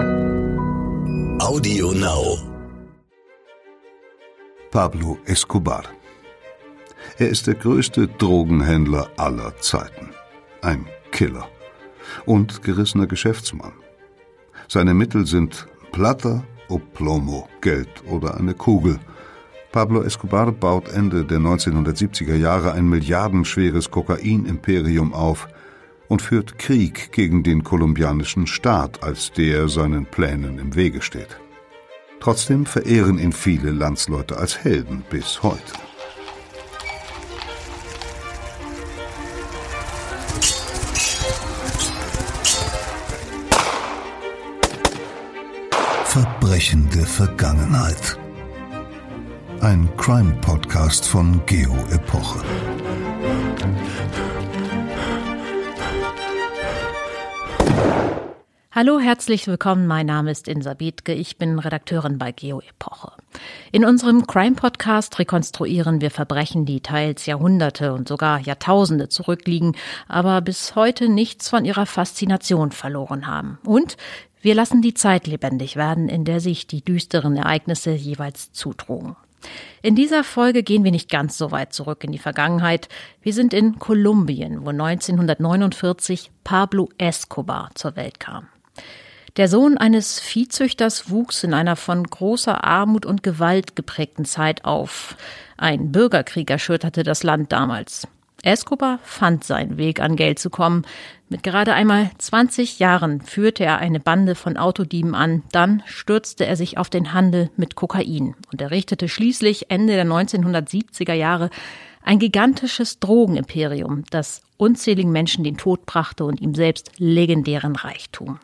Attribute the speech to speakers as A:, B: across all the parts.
A: Audio Now.
B: Pablo Escobar. Er ist der größte Drogenhändler aller Zeiten. Ein Killer. Und gerissener Geschäftsmann. Seine Mittel sind Plata o Plomo, Geld oder eine Kugel. Pablo Escobar baut Ende der 1970er Jahre ein milliardenschweres Kokainimperium auf und führt Krieg gegen den kolumbianischen Staat, als der seinen Plänen im Wege steht. Trotzdem verehren ihn viele Landsleute als Helden bis heute. Verbrechende Vergangenheit. Ein Crime-Podcast von Geo
C: Hallo, herzlich willkommen. Mein Name ist Insa Bethke. Ich bin Redakteurin bei Geo Epoche. In unserem Crime Podcast rekonstruieren wir Verbrechen, die teils Jahrhunderte und sogar Jahrtausende zurückliegen, aber bis heute nichts von ihrer Faszination verloren haben. Und wir lassen die Zeit lebendig werden, in der sich die düsteren Ereignisse jeweils zutrugen. In dieser Folge gehen wir nicht ganz so weit zurück in die Vergangenheit. Wir sind in Kolumbien, wo 1949 Pablo Escobar zur Welt kam. Der Sohn eines Viehzüchters wuchs in einer von großer Armut und Gewalt geprägten Zeit auf. Ein Bürgerkrieg erschütterte das Land damals. Escobar fand seinen Weg an Geld zu kommen. Mit gerade einmal 20 Jahren führte er eine Bande von Autodieben an, dann stürzte er sich auf den Handel mit Kokain und errichtete schließlich Ende der 1970er Jahre ein gigantisches Drogenimperium, das unzähligen Menschen den Tod brachte und ihm selbst legendären Reichtum.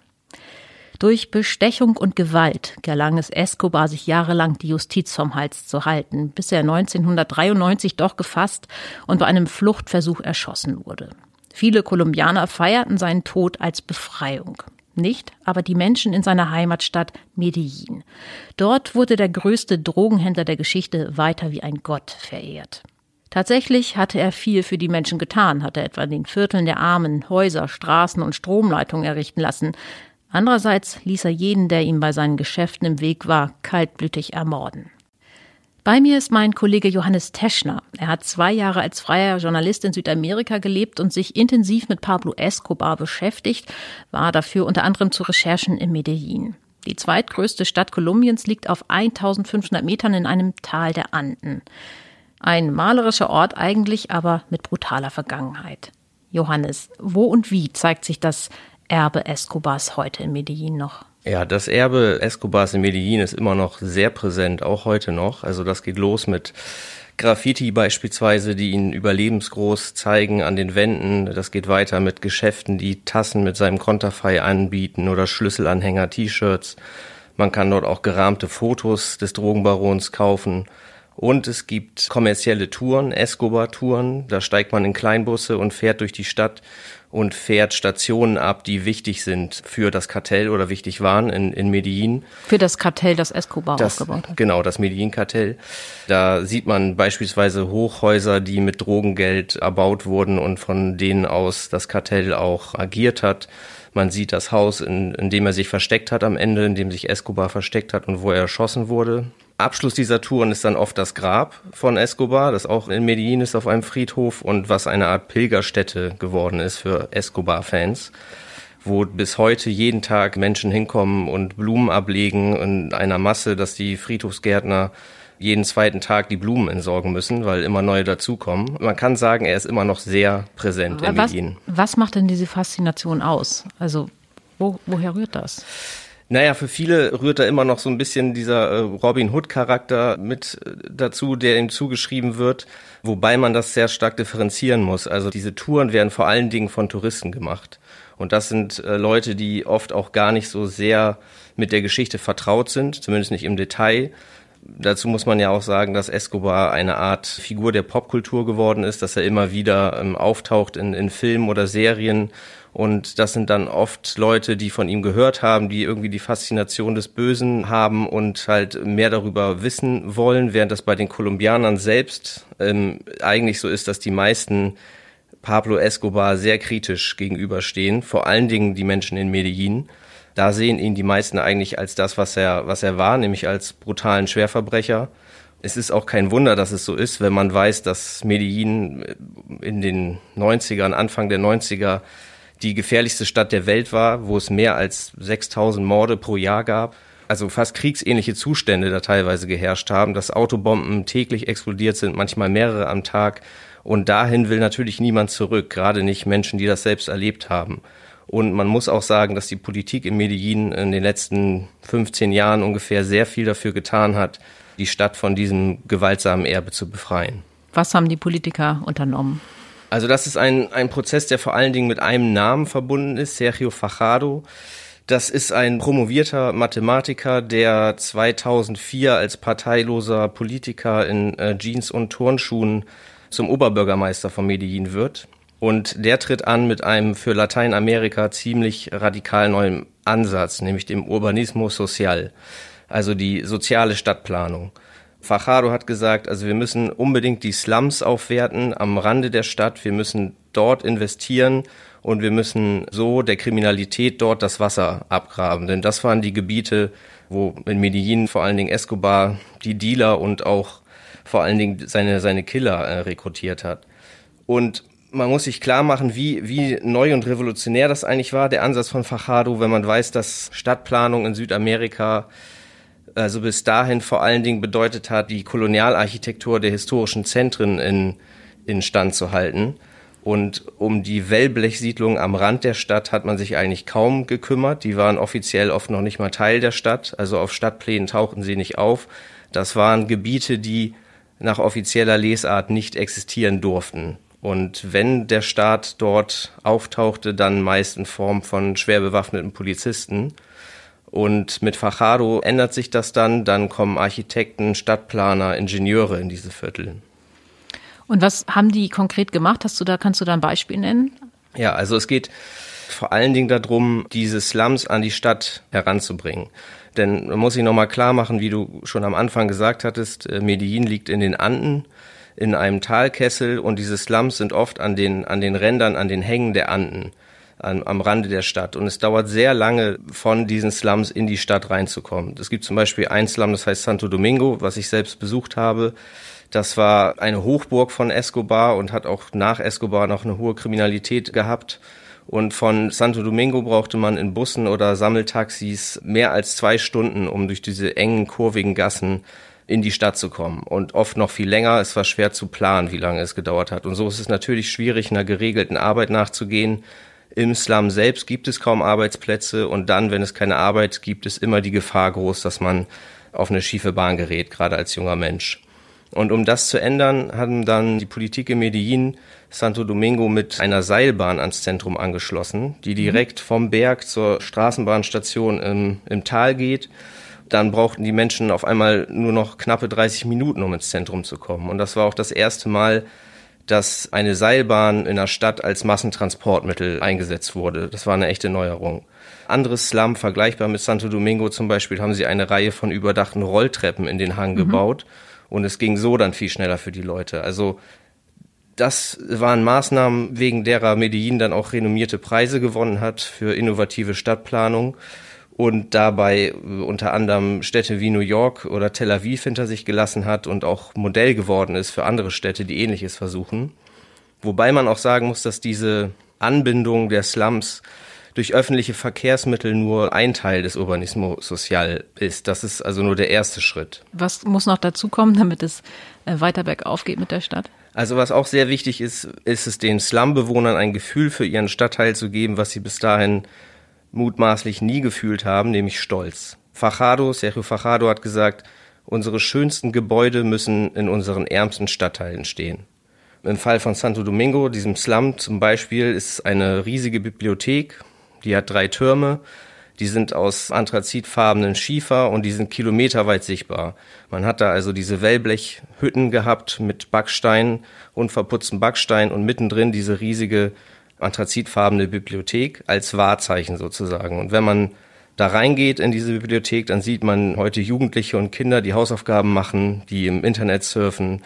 C: Durch Bestechung und Gewalt gelang es Escobar, sich jahrelang die Justiz vom Hals zu halten, bis er 1993 doch gefasst und bei einem Fluchtversuch erschossen wurde. Viele Kolumbianer feierten seinen Tod als Befreiung. Nicht aber die Menschen in seiner Heimatstadt Medellin. Dort wurde der größte Drogenhändler der Geschichte weiter wie ein Gott verehrt. Tatsächlich hatte er viel für die Menschen getan, hatte etwa den Vierteln der Armen Häuser, Straßen und Stromleitungen errichten lassen, Andererseits ließ er jeden, der ihm bei seinen Geschäften im Weg war, kaltblütig ermorden. Bei mir ist mein Kollege Johannes Teschner. Er hat zwei Jahre als freier Journalist in Südamerika gelebt und sich intensiv mit Pablo Escobar beschäftigt, war dafür unter anderem zu Recherchen in Medellin. Die zweitgrößte Stadt Kolumbiens liegt auf 1500 Metern in einem Tal der Anden. Ein malerischer Ort eigentlich, aber mit brutaler Vergangenheit. Johannes, wo und wie zeigt sich das Erbe Escobars heute in Medellin noch?
D: Ja, das Erbe Escobars in Medellin ist immer noch sehr präsent, auch heute noch. Also das geht los mit Graffiti beispielsweise, die ihn überlebensgroß zeigen an den Wänden. Das geht weiter mit Geschäften, die Tassen mit seinem Konterfei anbieten oder Schlüsselanhänger, T-Shirts. Man kann dort auch gerahmte Fotos des Drogenbarons kaufen. Und es gibt kommerzielle Touren, Escobar-Touren. Da steigt man in Kleinbusse und fährt durch die Stadt und fährt Stationen ab, die wichtig sind für das Kartell oder wichtig waren in, in Medellin.
C: Für das Kartell, das Escobar
D: das,
C: aufgebaut hat.
D: Genau, das Medellin-Kartell. Da sieht man beispielsweise Hochhäuser, die mit Drogengeld erbaut wurden und von denen aus das Kartell auch agiert hat. Man sieht das Haus, in, in dem er sich versteckt hat am Ende, in dem sich Escobar versteckt hat und wo er erschossen wurde. Abschluss dieser Touren ist dann oft das Grab von Escobar, das auch in Medellin ist auf einem Friedhof und was eine Art Pilgerstätte geworden ist für Escobar-Fans, wo bis heute jeden Tag Menschen hinkommen und Blumen ablegen in einer Masse, dass die Friedhofsgärtner jeden zweiten Tag die Blumen entsorgen müssen, weil immer neue dazukommen. Man kann sagen, er ist immer noch sehr präsent in
C: was,
D: Medellin.
C: Was macht denn diese Faszination aus? Also wo, woher rührt das?
D: Naja, für viele rührt da immer noch so ein bisschen dieser äh, Robin Hood-Charakter mit äh, dazu, der ihm zugeschrieben wird, wobei man das sehr stark differenzieren muss. Also diese Touren werden vor allen Dingen von Touristen gemacht. Und das sind äh, Leute, die oft auch gar nicht so sehr mit der Geschichte vertraut sind, zumindest nicht im Detail. Dazu muss man ja auch sagen, dass Escobar eine Art Figur der Popkultur geworden ist, dass er immer wieder ähm, auftaucht in, in Filmen oder Serien. Und das sind dann oft Leute, die von ihm gehört haben, die irgendwie die Faszination des Bösen haben und halt mehr darüber wissen wollen, während das bei den Kolumbianern selbst ähm, eigentlich so ist, dass die meisten Pablo Escobar sehr kritisch gegenüberstehen, vor allen Dingen die Menschen in Medellin, Da sehen ihn die meisten eigentlich als das, was er, was er war, nämlich als brutalen Schwerverbrecher. Es ist auch kein Wunder, dass es so ist, wenn man weiß, dass Medellin in den 90ern, Anfang der 90er die gefährlichste Stadt der Welt war, wo es mehr als 6000 Morde pro Jahr gab. Also fast kriegsähnliche Zustände da teilweise geherrscht haben, dass Autobomben täglich explodiert sind, manchmal mehrere am Tag. Und dahin will natürlich niemand zurück, gerade nicht Menschen, die das selbst erlebt haben. Und man muss auch sagen, dass die Politik in Medellin in den letzten 15 Jahren ungefähr sehr viel dafür getan hat, die Stadt von diesem gewaltsamen Erbe zu befreien.
C: Was haben die Politiker unternommen?
D: Also das ist ein, ein Prozess, der vor allen Dingen mit einem Namen verbunden ist, Sergio Fajardo. Das ist ein promovierter Mathematiker, der 2004 als parteiloser Politiker in äh, Jeans und Turnschuhen zum Oberbürgermeister von Medellin wird. Und der tritt an mit einem für Lateinamerika ziemlich radikal neuen Ansatz, nämlich dem Urbanismo Social, also die soziale Stadtplanung. Fajardo hat gesagt, also wir müssen unbedingt die Slums aufwerten am Rande der Stadt. Wir müssen dort investieren und wir müssen so der Kriminalität dort das Wasser abgraben. Denn das waren die Gebiete, wo in Medellin vor allen Dingen Escobar die Dealer und auch vor allen Dingen seine, seine Killer äh, rekrutiert hat. Und man muss sich klar machen, wie, wie neu und revolutionär das eigentlich war, der Ansatz von Fajardo, wenn man weiß, dass Stadtplanung in Südamerika also bis dahin vor allen Dingen bedeutet hat, die Kolonialarchitektur der historischen Zentren in, in Stand zu halten. Und um die Wellblechsiedlung am Rand der Stadt hat man sich eigentlich kaum gekümmert. Die waren offiziell oft noch nicht mal Teil der Stadt. Also auf Stadtplänen tauchten sie nicht auf. Das waren Gebiete, die nach offizieller Lesart nicht existieren durften. Und wenn der Staat dort auftauchte, dann meist in Form von schwer bewaffneten Polizisten. Und mit Fajardo ändert sich das dann. Dann kommen Architekten, Stadtplaner, Ingenieure in diese Viertel.
C: Und was haben die konkret gemacht? Hast du da, kannst du da ein Beispiel nennen?
D: Ja, also es geht vor allen Dingen darum, diese Slums an die Stadt heranzubringen. Denn man muss sich nochmal klar machen, wie du schon am Anfang gesagt hattest, äh, Medellin liegt in den Anden, in einem Talkessel und diese Slums sind oft an den, an den Rändern, an den Hängen der Anden an, am Rande der Stadt. Und es dauert sehr lange, von diesen Slums in die Stadt reinzukommen. Es gibt zum Beispiel ein Slum, das heißt Santo Domingo, was ich selbst besucht habe. Das war eine Hochburg von Escobar und hat auch nach Escobar noch eine hohe Kriminalität gehabt. Und von Santo Domingo brauchte man in Bussen oder Sammeltaxis mehr als zwei Stunden, um durch diese engen, kurvigen Gassen in die Stadt zu kommen. Und oft noch viel länger. Es war schwer zu planen, wie lange es gedauert hat. Und so ist es natürlich schwierig, einer geregelten Arbeit nachzugehen. Im Slum selbst gibt es kaum Arbeitsplätze und dann, wenn es keine Arbeit gibt, ist immer die Gefahr groß, dass man auf eine schiefe Bahn gerät, gerade als junger Mensch. Und um das zu ändern, haben dann die Politik in Medellin Santo Domingo mit einer Seilbahn ans Zentrum angeschlossen, die mhm. direkt vom Berg zur Straßenbahnstation im, im Tal geht. Dann brauchten die Menschen auf einmal nur noch knappe 30 Minuten, um ins Zentrum zu kommen. Und das war auch das erste Mal, dass eine Seilbahn in der Stadt als Massentransportmittel eingesetzt wurde. Das war eine echte Neuerung. Anderes Slum, vergleichbar mit Santo Domingo zum Beispiel, haben sie eine Reihe von überdachten Rolltreppen in den Hang mhm. gebaut. Und es ging so dann viel schneller für die Leute. Also das waren Maßnahmen, wegen derer Medellin dann auch renommierte Preise gewonnen hat für innovative Stadtplanung und dabei äh, unter anderem Städte wie New York oder Tel Aviv hinter sich gelassen hat und auch Modell geworden ist für andere Städte, die ähnliches versuchen. Wobei man auch sagen muss, dass diese Anbindung der Slums durch öffentliche Verkehrsmittel nur ein Teil des Urbanismo Social ist. Das ist also nur der erste Schritt.
C: Was muss noch dazu kommen, damit es äh, weiter bergauf geht mit der Stadt?
D: Also was auch sehr wichtig ist, ist es den Slumbewohnern ein Gefühl für ihren Stadtteil zu geben, was sie bis dahin mutmaßlich nie gefühlt haben, nämlich Stolz. Fajardo, Sergio Fajardo hat gesagt, unsere schönsten Gebäude müssen in unseren ärmsten Stadtteilen stehen. Im Fall von Santo Domingo, diesem Slum zum Beispiel, ist eine riesige Bibliothek, die hat drei Türme, die sind aus anthrazitfarbenen Schiefer und die sind kilometerweit sichtbar. Man hat da also diese Wellblechhütten gehabt mit Backstein, unverputzten Backstein und mittendrin diese riesige anthrazitfarbene Bibliothek als Wahrzeichen sozusagen. Und wenn man da reingeht in diese Bibliothek, dann sieht man heute Jugendliche und Kinder, die Hausaufgaben machen, die im Internet surfen.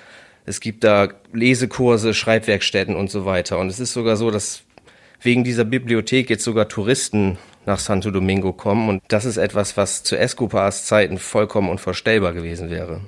D: Es gibt da Lesekurse, Schreibwerkstätten und so weiter. Und es ist sogar so, dass wegen dieser Bibliothek jetzt sogar Touristen nach Santo Domingo kommen. Und das ist etwas, was zu Escobars Zeiten vollkommen unvorstellbar gewesen wäre.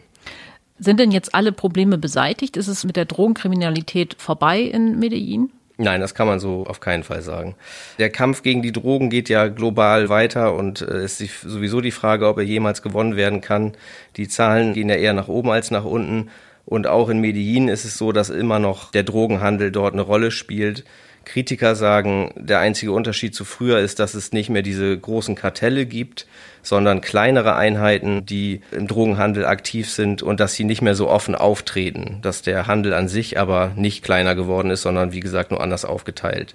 C: Sind denn jetzt alle Probleme beseitigt? Ist es mit der Drogenkriminalität vorbei in Medellin?
D: Nein, das kann man so auf keinen Fall sagen. Der Kampf gegen die Drogen geht ja global weiter und äh, es ist sowieso die Frage, ob er jemals gewonnen werden kann. Die Zahlen gehen ja eher nach oben als nach unten. Und auch in Medellin ist es so, dass immer noch der Drogenhandel dort eine Rolle spielt. Kritiker sagen, der einzige Unterschied zu früher ist, dass es nicht mehr diese großen Kartelle gibt, sondern kleinere Einheiten, die im Drogenhandel aktiv sind und dass sie nicht mehr so offen auftreten, dass der Handel an sich aber nicht kleiner geworden ist, sondern wie gesagt nur anders aufgeteilt.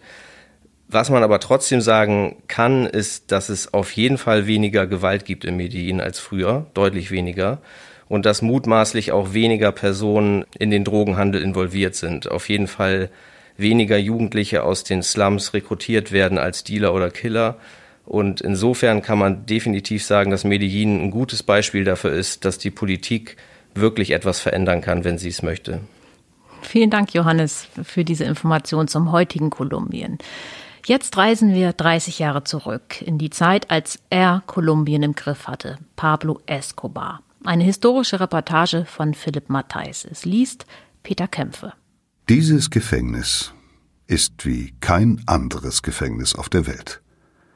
D: Was man aber trotzdem sagen kann, ist, dass es auf jeden Fall weniger Gewalt gibt in Medellin als früher, deutlich weniger und dass mutmaßlich auch weniger Personen in den Drogenhandel involviert sind. Auf jeden Fall weniger Jugendliche aus den Slums rekrutiert werden als Dealer oder Killer. Und insofern kann man definitiv sagen, dass Medellin ein gutes Beispiel dafür ist, dass die Politik wirklich etwas verändern kann, wenn sie es möchte.
C: Vielen Dank, Johannes, für diese Information zum heutigen Kolumbien. Jetzt reisen wir 30 Jahre zurück in die Zeit, als er Kolumbien im Griff hatte, Pablo Escobar. Eine historische Reportage von Philipp Matthijs. Es liest Peter Kämpfe.
B: Dieses Gefängnis ist wie kein anderes Gefängnis auf der Welt.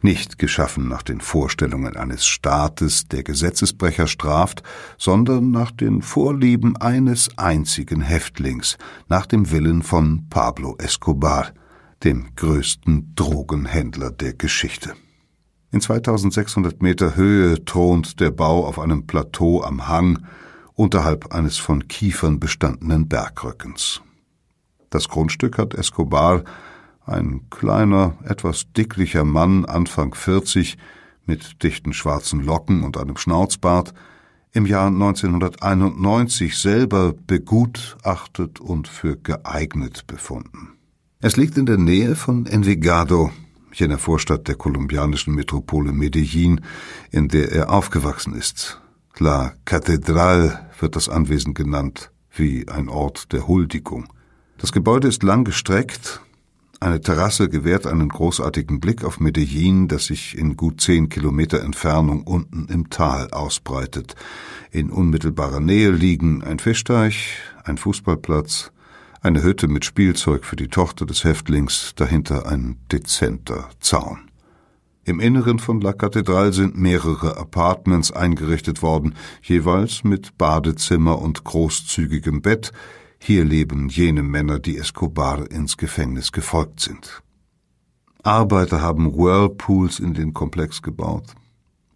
B: Nicht geschaffen nach den Vorstellungen eines Staates, der Gesetzesbrecher straft, sondern nach den Vorlieben eines einzigen Häftlings, nach dem Willen von Pablo Escobar, dem größten Drogenhändler der Geschichte. In 2600 Meter Höhe thront der Bau auf einem Plateau am Hang unterhalb eines von Kiefern bestandenen Bergrückens. Das Grundstück hat Escobar, ein kleiner, etwas dicklicher Mann, Anfang 40, mit dichten schwarzen Locken und einem Schnauzbart, im Jahr 1991 selber begutachtet und für geeignet befunden. Es liegt in der Nähe von Envigado, jener Vorstadt der kolumbianischen Metropole Medellin, in der er aufgewachsen ist. La Catedral wird das Anwesen genannt, wie ein Ort der Huldigung. Das Gebäude ist lang gestreckt. Eine Terrasse gewährt einen großartigen Blick auf Medellin, das sich in gut zehn Kilometer Entfernung unten im Tal ausbreitet. In unmittelbarer Nähe liegen ein Fischteich, ein Fußballplatz, eine Hütte mit Spielzeug für die Tochter des Häftlings, dahinter ein dezenter Zaun. Im Inneren von La Catedral sind mehrere Apartments eingerichtet worden, jeweils mit Badezimmer und großzügigem Bett, hier leben jene Männer, die Escobar ins Gefängnis gefolgt sind. Arbeiter haben Whirlpools in den Komplex gebaut,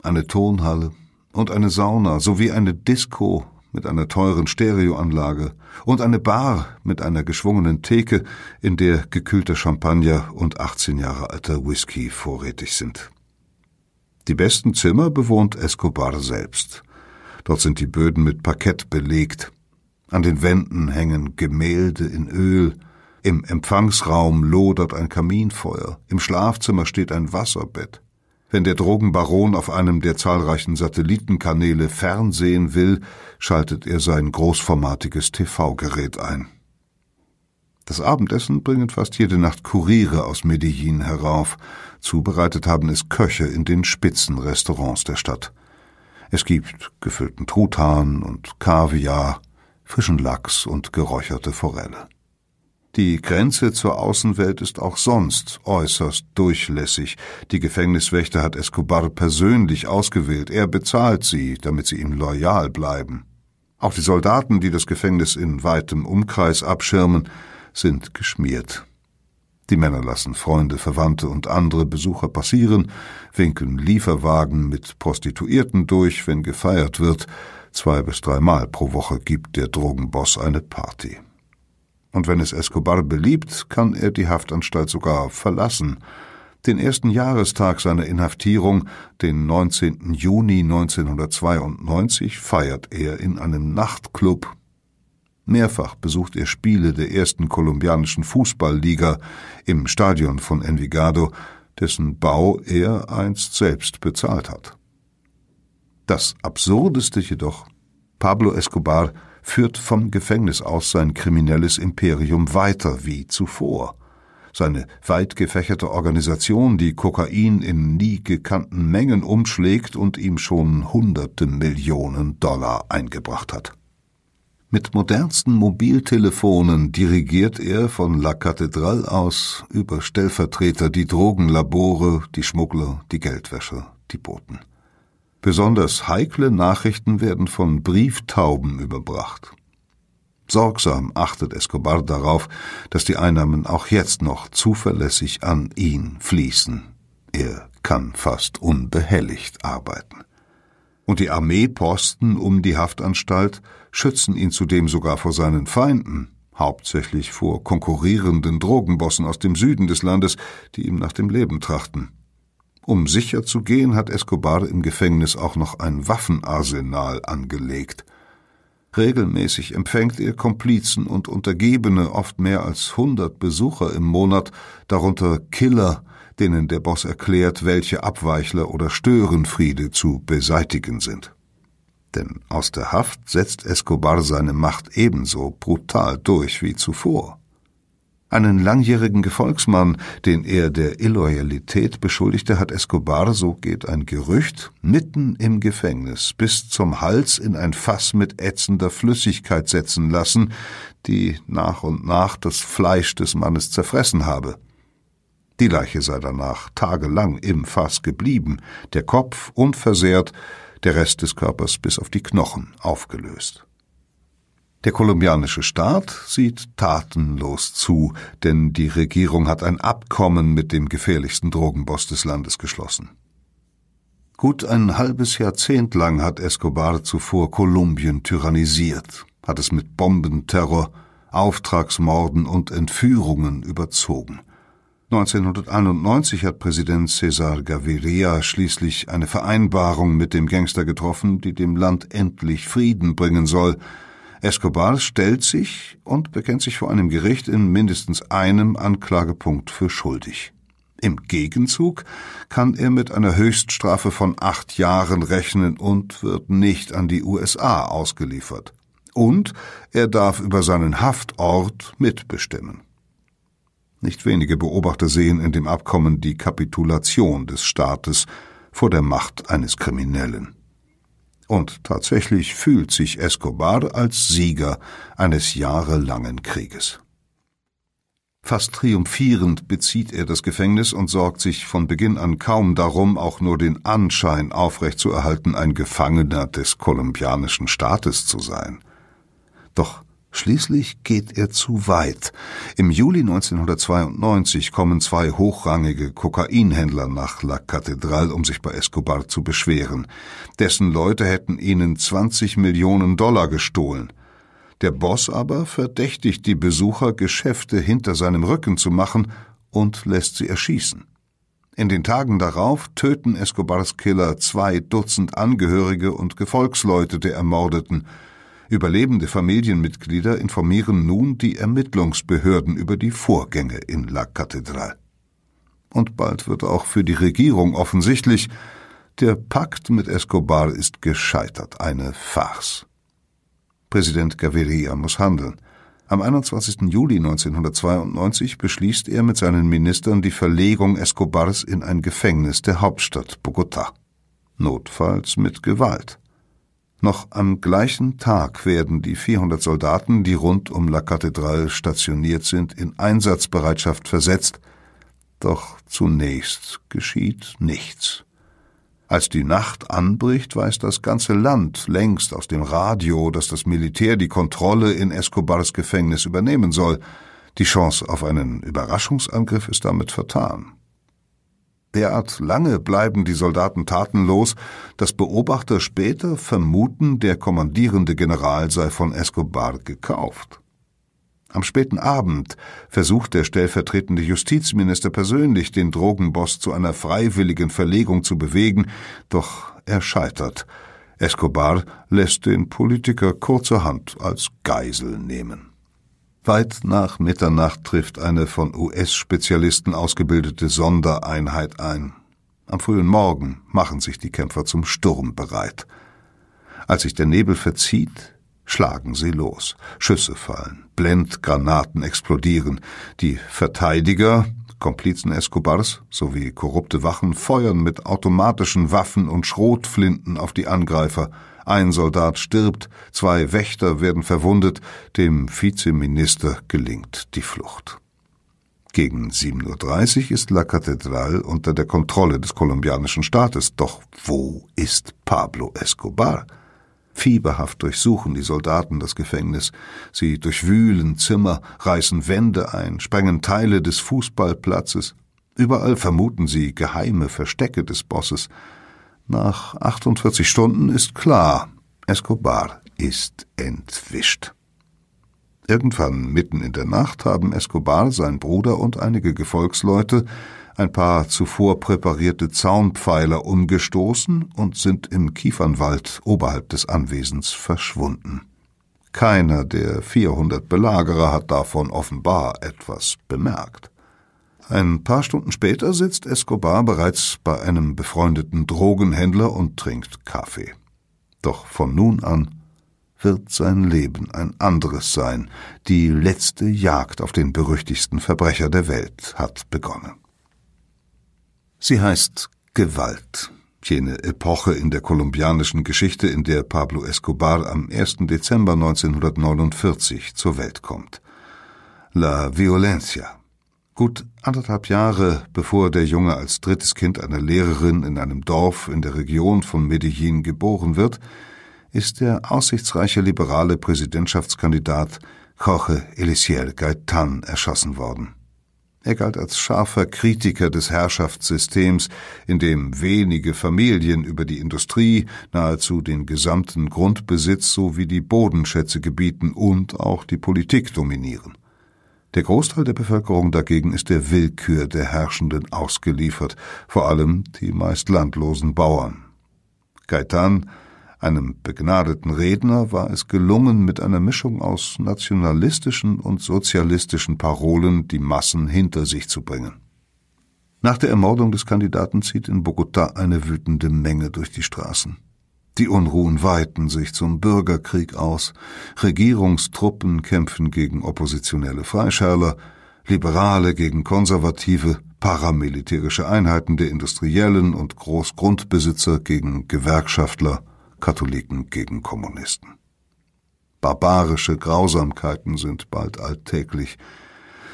B: eine Tonhalle und eine Sauna sowie eine Disco mit einer teuren Stereoanlage und eine Bar mit einer geschwungenen Theke, in der gekühlter Champagner und 18 Jahre alter Whisky vorrätig sind. Die besten Zimmer bewohnt Escobar selbst. Dort sind die Böden mit Parkett belegt, an den Wänden hängen Gemälde in Öl, im Empfangsraum lodert ein Kaminfeuer, im Schlafzimmer steht ein Wasserbett. Wenn der Drogenbaron auf einem der zahlreichen Satellitenkanäle Fernsehen will, schaltet er sein großformatiges TV-Gerät ein. Das Abendessen bringen fast jede Nacht Kuriere aus Medellin herauf. Zubereitet haben es Köche in den Spitzenrestaurants der Stadt. Es gibt gefüllten Truthahn und Kaviar, frischen Lachs und geräucherte Forelle. Die Grenze zur Außenwelt ist auch sonst äußerst durchlässig. Die Gefängniswächter hat Escobar persönlich ausgewählt. Er bezahlt sie, damit sie ihm loyal bleiben. Auch die Soldaten, die das Gefängnis in weitem Umkreis abschirmen, sind geschmiert. Die Männer lassen Freunde, Verwandte und andere Besucher passieren, winken Lieferwagen mit Prostituierten durch, wenn gefeiert wird, Zwei bis dreimal pro Woche gibt der Drogenboss eine Party. Und wenn es Escobar beliebt, kann er die Haftanstalt sogar verlassen. Den ersten Jahrestag seiner Inhaftierung, den 19. Juni 1992, feiert er in einem Nachtclub. Mehrfach besucht er Spiele der ersten kolumbianischen Fußballliga im Stadion von Envigado, dessen Bau er einst selbst bezahlt hat. Das Absurdeste jedoch, Pablo Escobar führt vom Gefängnis aus sein kriminelles Imperium weiter wie zuvor. seine weit gefächerte Organisation, die Kokain in nie gekannten Mengen umschlägt und ihm schon hunderte Millionen Dollar eingebracht hat. Mit modernsten Mobiltelefonen dirigiert er von La Cathédrale aus über Stellvertreter die Drogenlabore, die Schmuggler, die Geldwäscher, die Boten. Besonders heikle Nachrichten werden von Brieftauben überbracht. Sorgsam achtet Escobar darauf, dass die Einnahmen auch jetzt noch zuverlässig an ihn fließen. Er kann fast unbehelligt arbeiten. Und die Armeeposten um die Haftanstalt schützen ihn zudem sogar vor seinen Feinden, hauptsächlich vor konkurrierenden Drogenbossen aus dem Süden des Landes, die ihm nach dem Leben trachten. Um sicher zu gehen, hat Escobar im Gefängnis auch noch ein Waffenarsenal angelegt. Regelmäßig empfängt er Komplizen und Untergebene, oft mehr als hundert Besucher im Monat, darunter Killer, denen der Boss erklärt, welche Abweichler oder Störenfriede zu beseitigen sind. Denn aus der Haft setzt Escobar seine Macht ebenso brutal durch wie zuvor. Einen langjährigen Gefolgsmann, den er der Illoyalität beschuldigte, hat Escobar, so geht ein Gerücht, mitten im Gefängnis bis zum Hals in ein Fass mit ätzender Flüssigkeit setzen lassen, die nach und nach das Fleisch des Mannes zerfressen habe. Die Leiche sei danach tagelang im Fass geblieben, der Kopf unversehrt, der Rest des Körpers bis auf die Knochen aufgelöst. Der kolumbianische Staat sieht tatenlos zu, denn die Regierung hat ein Abkommen mit dem gefährlichsten Drogenboss des Landes geschlossen. Gut ein halbes Jahrzehnt lang hat Escobar zuvor Kolumbien tyrannisiert, hat es mit Bombenterror, Auftragsmorden und Entführungen überzogen. 1991 hat Präsident Cesar Gaviria schließlich eine Vereinbarung mit dem Gangster getroffen, die dem Land endlich Frieden bringen soll – Escobar stellt sich und bekennt sich vor einem Gericht in mindestens einem Anklagepunkt für schuldig. Im Gegenzug kann er mit einer Höchststrafe von acht Jahren rechnen und wird nicht an die USA ausgeliefert. Und er darf über seinen Haftort mitbestimmen. Nicht wenige Beobachter sehen in dem Abkommen die Kapitulation des Staates vor der Macht eines Kriminellen. Und tatsächlich fühlt sich Escobar als Sieger eines jahrelangen Krieges. Fast triumphierend bezieht er das Gefängnis und sorgt sich von Beginn an kaum darum, auch nur den Anschein aufrechtzuerhalten, ein Gefangener des kolumbianischen Staates zu sein. Doch Schließlich geht er zu weit. Im Juli 1992 kommen zwei hochrangige Kokainhändler nach La Catedral, um sich bei Escobar zu beschweren. Dessen Leute hätten ihnen 20 Millionen Dollar gestohlen. Der Boss aber verdächtigt die Besucher, Geschäfte hinter seinem Rücken zu machen und lässt sie erschießen. In den Tagen darauf töten Escobars Killer zwei Dutzend Angehörige und Gefolgsleute der Ermordeten – Überlebende Familienmitglieder informieren nun die Ermittlungsbehörden über die Vorgänge in La Catedral. Und bald wird auch für die Regierung offensichtlich, der Pakt mit Escobar ist gescheitert, eine Farce. Präsident Gaviria muss handeln. Am 21. Juli 1992 beschließt er mit seinen Ministern die Verlegung Escobars in ein Gefängnis der Hauptstadt Bogotá. Notfalls mit Gewalt. Noch am gleichen Tag werden die 400 Soldaten, die rund um La Catedral stationiert sind, in Einsatzbereitschaft versetzt. Doch zunächst geschieht nichts. Als die Nacht anbricht, weiß das ganze Land längst aus dem Radio, dass das Militär die Kontrolle in Escobars Gefängnis übernehmen soll. Die Chance auf einen Überraschungsangriff ist damit vertan. Derart lange bleiben die Soldaten tatenlos, dass Beobachter später vermuten, der kommandierende General sei von Escobar gekauft. Am späten Abend versucht der stellvertretende Justizminister persönlich, den Drogenboss zu einer freiwilligen Verlegung zu bewegen, doch er scheitert. Escobar lässt den Politiker kurzerhand als Geisel nehmen. Weit nach Mitternacht trifft eine von US-Spezialisten ausgebildete Sondereinheit ein. Am frühen Morgen machen sich die Kämpfer zum Sturm bereit. Als sich der Nebel verzieht, schlagen sie los. Schüsse fallen, Blendgranaten explodieren. Die Verteidiger, Komplizen Escobars sowie korrupte Wachen feuern mit automatischen Waffen und Schrotflinten auf die Angreifer. Ein Soldat stirbt, zwei Wächter werden verwundet, dem Vizeminister gelingt die Flucht. Gegen 7.30 Uhr ist La Catedral unter der Kontrolle des kolumbianischen Staates. Doch wo ist Pablo Escobar? Fieberhaft durchsuchen die Soldaten das Gefängnis. Sie durchwühlen Zimmer, reißen Wände ein, sprengen Teile des Fußballplatzes. Überall vermuten sie geheime Verstecke des Bosses. Nach 48 Stunden ist klar, Escobar ist entwischt. Irgendwann mitten in der Nacht haben Escobar, sein Bruder und einige Gefolgsleute ein paar zuvor präparierte Zaunpfeiler umgestoßen und sind im Kiefernwald oberhalb des Anwesens verschwunden. Keiner der vierhundert Belagerer hat davon offenbar etwas bemerkt. Ein paar Stunden später sitzt Escobar bereits bei einem befreundeten Drogenhändler und trinkt Kaffee. Doch von nun an wird sein Leben ein anderes sein. Die letzte Jagd auf den berüchtigsten Verbrecher der Welt hat begonnen. Sie heißt Gewalt, jene Epoche in der kolumbianischen Geschichte, in der Pablo Escobar am 1. Dezember 1949 zur Welt kommt. La Violencia. Gut anderthalb Jahre bevor der Junge als drittes Kind einer Lehrerin in einem Dorf in der Region von Medellin geboren wird, ist der aussichtsreiche liberale Präsidentschaftskandidat Jorge Elisier Gaetan erschossen worden. Er galt als scharfer Kritiker des Herrschaftssystems, in dem wenige Familien über die Industrie, nahezu den gesamten Grundbesitz sowie die Bodenschätze gebieten und auch die Politik dominieren. Der Großteil der Bevölkerung dagegen ist der Willkür der Herrschenden ausgeliefert, vor allem die meist landlosen Bauern. Gaetan einem begnadeten Redner war es gelungen, mit einer Mischung aus nationalistischen und sozialistischen Parolen die Massen hinter sich zu bringen. Nach der Ermordung des Kandidaten zieht in Bogotá eine wütende Menge durch die Straßen. Die Unruhen weiten sich zum Bürgerkrieg aus, Regierungstruppen kämpfen gegen oppositionelle Freischärler, Liberale gegen Konservative, paramilitärische Einheiten der Industriellen und Großgrundbesitzer gegen Gewerkschaftler Katholiken gegen Kommunisten. Barbarische Grausamkeiten sind bald alltäglich.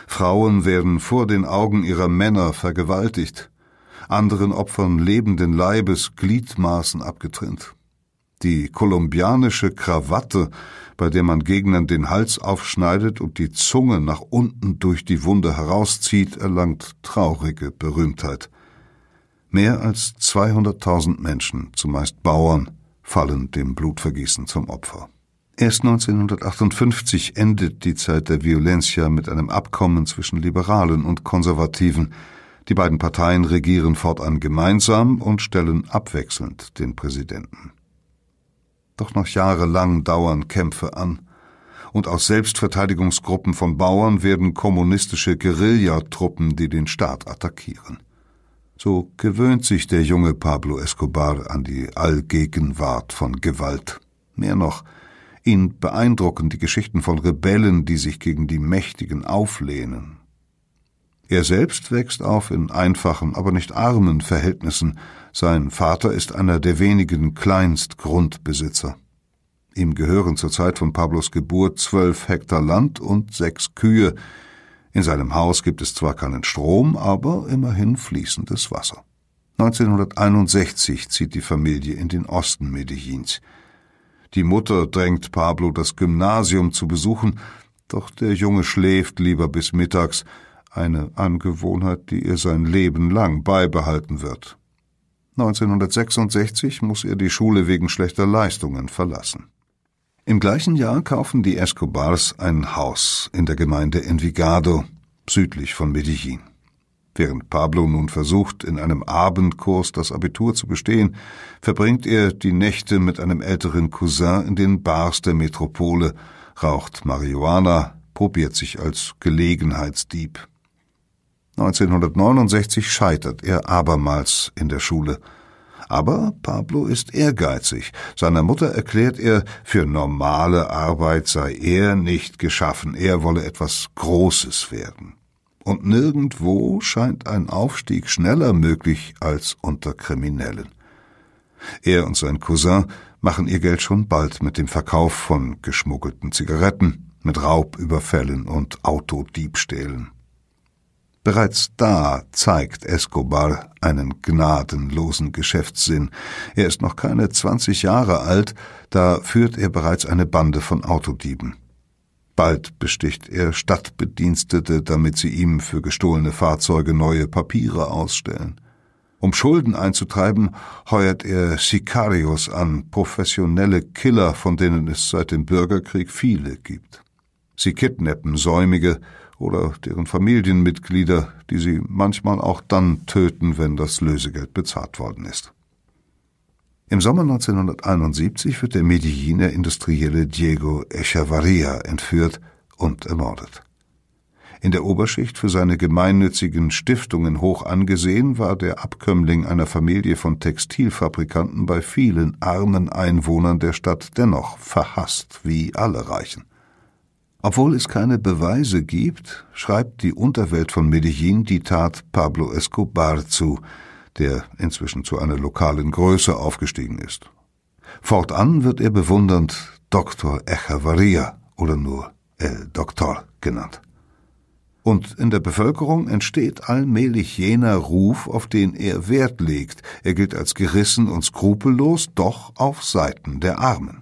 B: Frauen werden vor den Augen ihrer Männer vergewaltigt, anderen Opfern lebenden Leibes Gliedmaßen abgetrennt. Die kolumbianische Krawatte, bei der man Gegnern den Hals aufschneidet und die Zunge nach unten durch die Wunde herauszieht, erlangt traurige Berühmtheit. Mehr als 200.000 Menschen, zumeist Bauern, fallen dem Blutvergießen zum Opfer. Erst 1958 endet die Zeit der Violencia mit einem Abkommen zwischen Liberalen und Konservativen. Die beiden Parteien regieren fortan gemeinsam und stellen abwechselnd den Präsidenten. Doch noch jahrelang dauern Kämpfe an, und aus Selbstverteidigungsgruppen von Bauern werden kommunistische Guerillatruppen, die den Staat attackieren. So gewöhnt sich der junge Pablo Escobar an die Allgegenwart von Gewalt. Mehr noch, ihn beeindrucken die Geschichten von Rebellen, die sich gegen die Mächtigen auflehnen. Er selbst wächst auf in einfachen, aber nicht armen Verhältnissen. Sein Vater ist einer der wenigen Kleinstgrundbesitzer. Ihm gehören zur Zeit von Pablos Geburt zwölf Hektar Land und sechs Kühe, in seinem Haus gibt es zwar keinen Strom, aber immerhin fließendes Wasser. 1961 zieht die Familie in den Osten Medellins. Die Mutter drängt Pablo, das Gymnasium zu besuchen, doch der Junge schläft lieber bis mittags, eine Angewohnheit, die er sein Leben lang beibehalten wird. 1966 muss er die Schule wegen schlechter Leistungen verlassen. Im gleichen Jahr kaufen die Escobars ein Haus in der Gemeinde Envigado, südlich von Medellin. Während Pablo nun versucht, in einem Abendkurs das Abitur zu bestehen, verbringt er die Nächte mit einem älteren Cousin in den Bars der Metropole, raucht Marihuana, probiert sich als Gelegenheitsdieb. 1969 scheitert er abermals in der Schule. Aber Pablo ist ehrgeizig. Seiner Mutter erklärt er, für normale Arbeit sei er nicht geschaffen, er wolle etwas Großes werden. Und nirgendwo scheint ein Aufstieg schneller möglich als unter Kriminellen. Er und sein Cousin machen ihr Geld schon bald mit dem Verkauf von geschmuggelten Zigaretten, mit Raubüberfällen und Autodiebstählen. Bereits da zeigt Escobar einen gnadenlosen Geschäftssinn. Er ist noch keine zwanzig Jahre alt, da führt er bereits eine Bande von Autodieben. Bald besticht er Stadtbedienstete, damit sie ihm für gestohlene Fahrzeuge neue Papiere ausstellen. Um Schulden einzutreiben, heuert er Sicarios an, professionelle Killer, von denen es seit dem Bürgerkrieg viele gibt. Sie kidnappen Säumige oder deren Familienmitglieder, die sie manchmal auch dann töten, wenn das Lösegeld bezahlt worden ist. Im Sommer 1971 wird der Medelliner Industrielle Diego Echevarria entführt und ermordet. In der Oberschicht für seine gemeinnützigen Stiftungen hoch angesehen, war der Abkömmling einer Familie von Textilfabrikanten bei vielen armen Einwohnern der Stadt dennoch verhasst wie alle Reichen. Obwohl es keine Beweise gibt, schreibt die Unterwelt von Medellin die Tat Pablo Escobar zu, der inzwischen zu einer lokalen Größe aufgestiegen ist. Fortan wird er bewundernd Dr. Echevarria oder nur El Doktor genannt. Und in der Bevölkerung entsteht allmählich jener Ruf, auf den er Wert legt. Er gilt als gerissen und skrupellos, doch auf Seiten der Armen.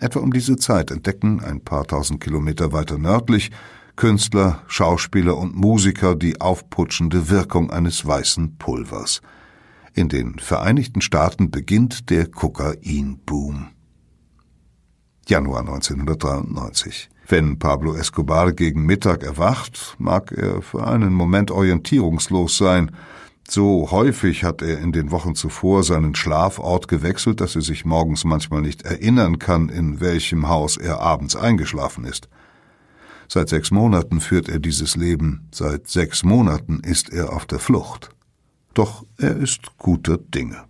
B: Etwa um diese Zeit entdecken ein paar tausend Kilometer weiter nördlich Künstler, Schauspieler und Musiker die aufputschende Wirkung eines weißen Pulvers. In den Vereinigten Staaten beginnt der Kokainboom. Januar 1993. Wenn Pablo Escobar gegen Mittag erwacht, mag er für einen Moment orientierungslos sein. So häufig hat er in den Wochen zuvor seinen Schlafort gewechselt, dass er sich morgens manchmal nicht erinnern kann, in welchem Haus er abends eingeschlafen ist. Seit sechs Monaten führt er dieses Leben, seit sechs Monaten ist er auf der Flucht. Doch er ist guter Dinge.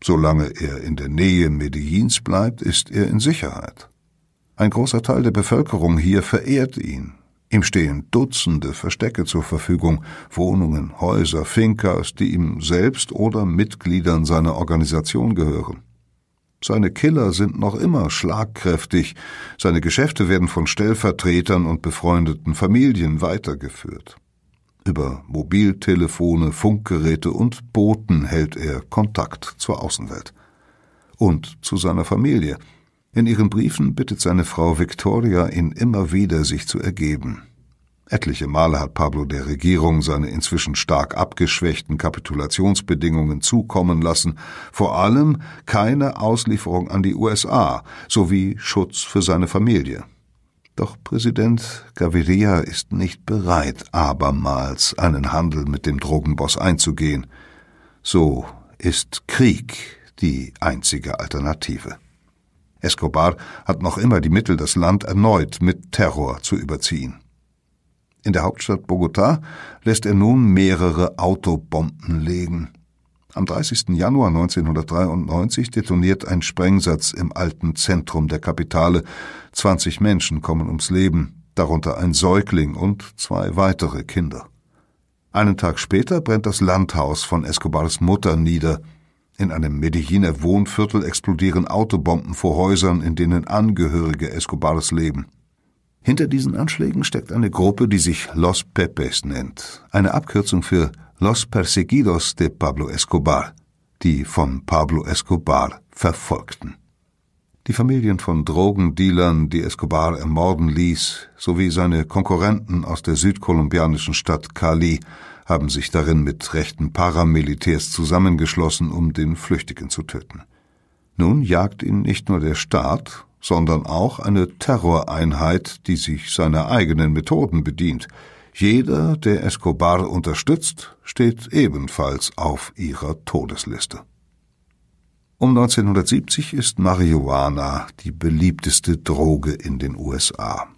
B: Solange er in der Nähe Medellins bleibt, ist er in Sicherheit. Ein großer Teil der Bevölkerung hier verehrt ihn. Ihm stehen Dutzende Verstecke zur Verfügung, Wohnungen, Häuser, Fincas, die ihm selbst oder Mitgliedern seiner Organisation gehören. Seine Killer sind noch immer schlagkräftig, seine Geschäfte werden von Stellvertretern und befreundeten Familien weitergeführt. Über Mobiltelefone, Funkgeräte und Boten hält er Kontakt zur Außenwelt. Und zu seiner Familie – in ihren Briefen bittet seine Frau Victoria ihn immer wieder, sich zu ergeben. Etliche Male hat Pablo der Regierung seine inzwischen stark abgeschwächten Kapitulationsbedingungen zukommen lassen, vor allem keine Auslieferung an die USA sowie Schutz für seine Familie. Doch Präsident Gaviria ist nicht bereit, abermals einen Handel mit dem Drogenboss einzugehen. So ist Krieg die einzige Alternative. Escobar hat noch immer die Mittel, das Land erneut mit Terror zu überziehen. In der Hauptstadt Bogotá lässt er nun mehrere Autobomben legen. Am 30. Januar 1993 detoniert ein Sprengsatz im alten Zentrum der Kapitale. 20 Menschen kommen ums Leben, darunter ein Säugling und zwei weitere Kinder. Einen Tag später brennt das Landhaus von Escobars Mutter nieder. In einem Medelliner Wohnviertel explodieren Autobomben vor Häusern, in denen Angehörige Escobars leben. Hinter diesen Anschlägen steckt eine Gruppe, die sich Los Pepes nennt, eine Abkürzung für Los Perseguidos de Pablo Escobar, die von Pablo Escobar Verfolgten. Die Familien von Drogendealern, die Escobar ermorden ließ, sowie seine Konkurrenten aus der südkolumbianischen Stadt Cali haben sich darin mit rechten Paramilitärs zusammengeschlossen, um den Flüchtigen zu töten. Nun jagt ihn nicht nur der Staat, sondern auch eine Terroreinheit, die sich seiner eigenen Methoden bedient. Jeder, der Escobar unterstützt, steht ebenfalls auf ihrer Todesliste. Um 1970 ist Marihuana die beliebteste Droge in den USA.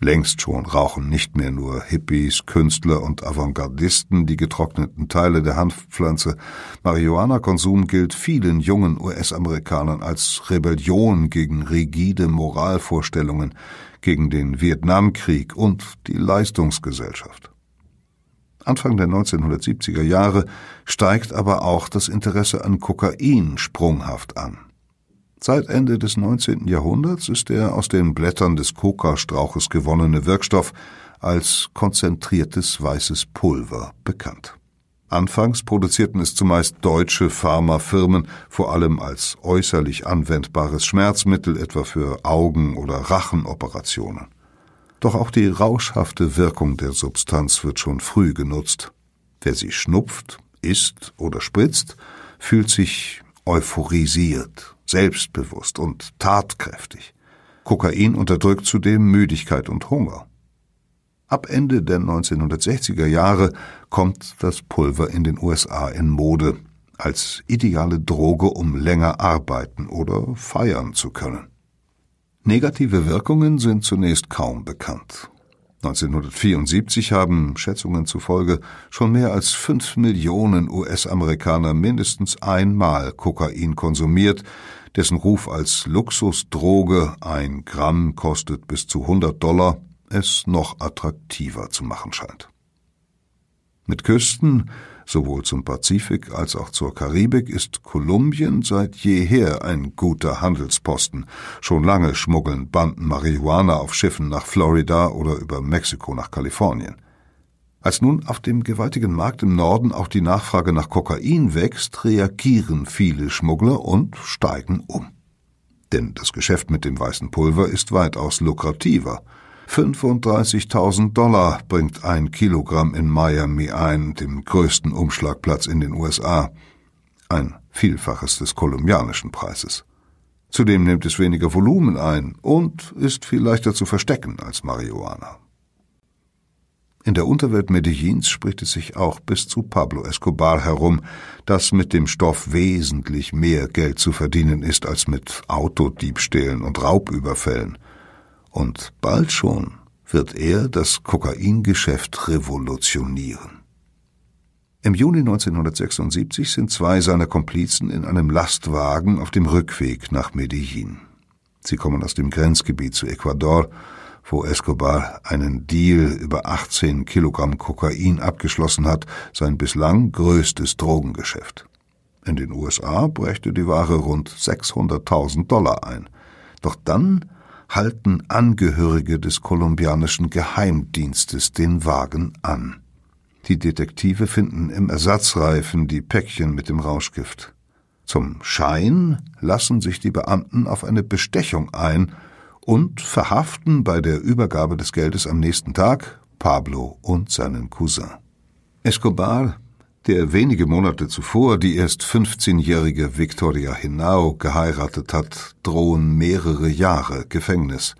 B: Längst schon rauchen nicht mehr nur Hippies, Künstler und Avantgardisten die getrockneten Teile der Hanfpflanze. Marihuana-Konsum gilt vielen jungen US-Amerikanern als Rebellion gegen rigide Moralvorstellungen, gegen den Vietnamkrieg und die Leistungsgesellschaft. Anfang der 1970er Jahre steigt aber auch das Interesse an Kokain sprunghaft an. Seit Ende des 19. Jahrhunderts ist der aus den Blättern des Kokastrauches gewonnene Wirkstoff als konzentriertes weißes Pulver bekannt. Anfangs produzierten es zumeist deutsche Pharmafirmen, vor allem als äußerlich anwendbares Schmerzmittel, etwa für Augen- oder Rachenoperationen. Doch auch die rauschhafte Wirkung der Substanz wird schon früh genutzt. Wer sie schnupft, isst oder spritzt, fühlt sich euphorisiert, selbstbewusst und tatkräftig. Kokain unterdrückt zudem Müdigkeit und Hunger. Ab Ende der 1960er Jahre kommt das Pulver in den USA in Mode, als ideale Droge, um länger arbeiten oder feiern zu können. Negative Wirkungen sind zunächst kaum bekannt. 1974 haben Schätzungen zufolge schon mehr als fünf Millionen US-Amerikaner mindestens einmal Kokain konsumiert, dessen Ruf als Luxusdroge ein Gramm kostet bis zu 100 Dollar, es noch attraktiver zu machen scheint. Mit Küsten sowohl zum Pazifik als auch zur Karibik ist Kolumbien seit jeher ein guter Handelsposten. Schon lange schmuggeln Banden Marihuana auf Schiffen nach Florida oder über Mexiko nach Kalifornien. Als nun auf dem gewaltigen Markt im Norden auch die Nachfrage nach Kokain wächst, reagieren viele Schmuggler und steigen um. Denn das Geschäft mit dem weißen Pulver ist weitaus lukrativer. 35.000 Dollar bringt ein Kilogramm in Miami ein, dem größten Umschlagplatz in den USA. Ein Vielfaches des kolumbianischen Preises. Zudem nimmt es weniger Volumen ein und ist viel leichter zu verstecken als Marihuana. In der Unterwelt Medellins spricht es sich auch bis zu Pablo Escobar herum, dass mit dem Stoff wesentlich mehr Geld zu verdienen ist als mit Autodiebstählen und Raubüberfällen. Und bald schon wird er das Kokaingeschäft revolutionieren. Im Juni 1976 sind zwei seiner Komplizen in einem Lastwagen auf dem Rückweg nach Medellin. Sie kommen aus dem Grenzgebiet zu Ecuador wo Escobar einen Deal über 18 Kilogramm Kokain abgeschlossen hat, sein bislang größtes Drogengeschäft. In den USA brächte die Ware rund 600.000 Dollar ein. Doch dann halten Angehörige des kolumbianischen Geheimdienstes den Wagen an. Die Detektive finden im Ersatzreifen die Päckchen mit dem Rauschgift. Zum Schein lassen sich die Beamten auf eine Bestechung ein und verhaften bei der Übergabe des Geldes am nächsten Tag Pablo und seinen Cousin. Escobar, der wenige Monate zuvor die erst 15-jährige Victoria Hinao geheiratet hat, drohen mehrere Jahre Gefängnis.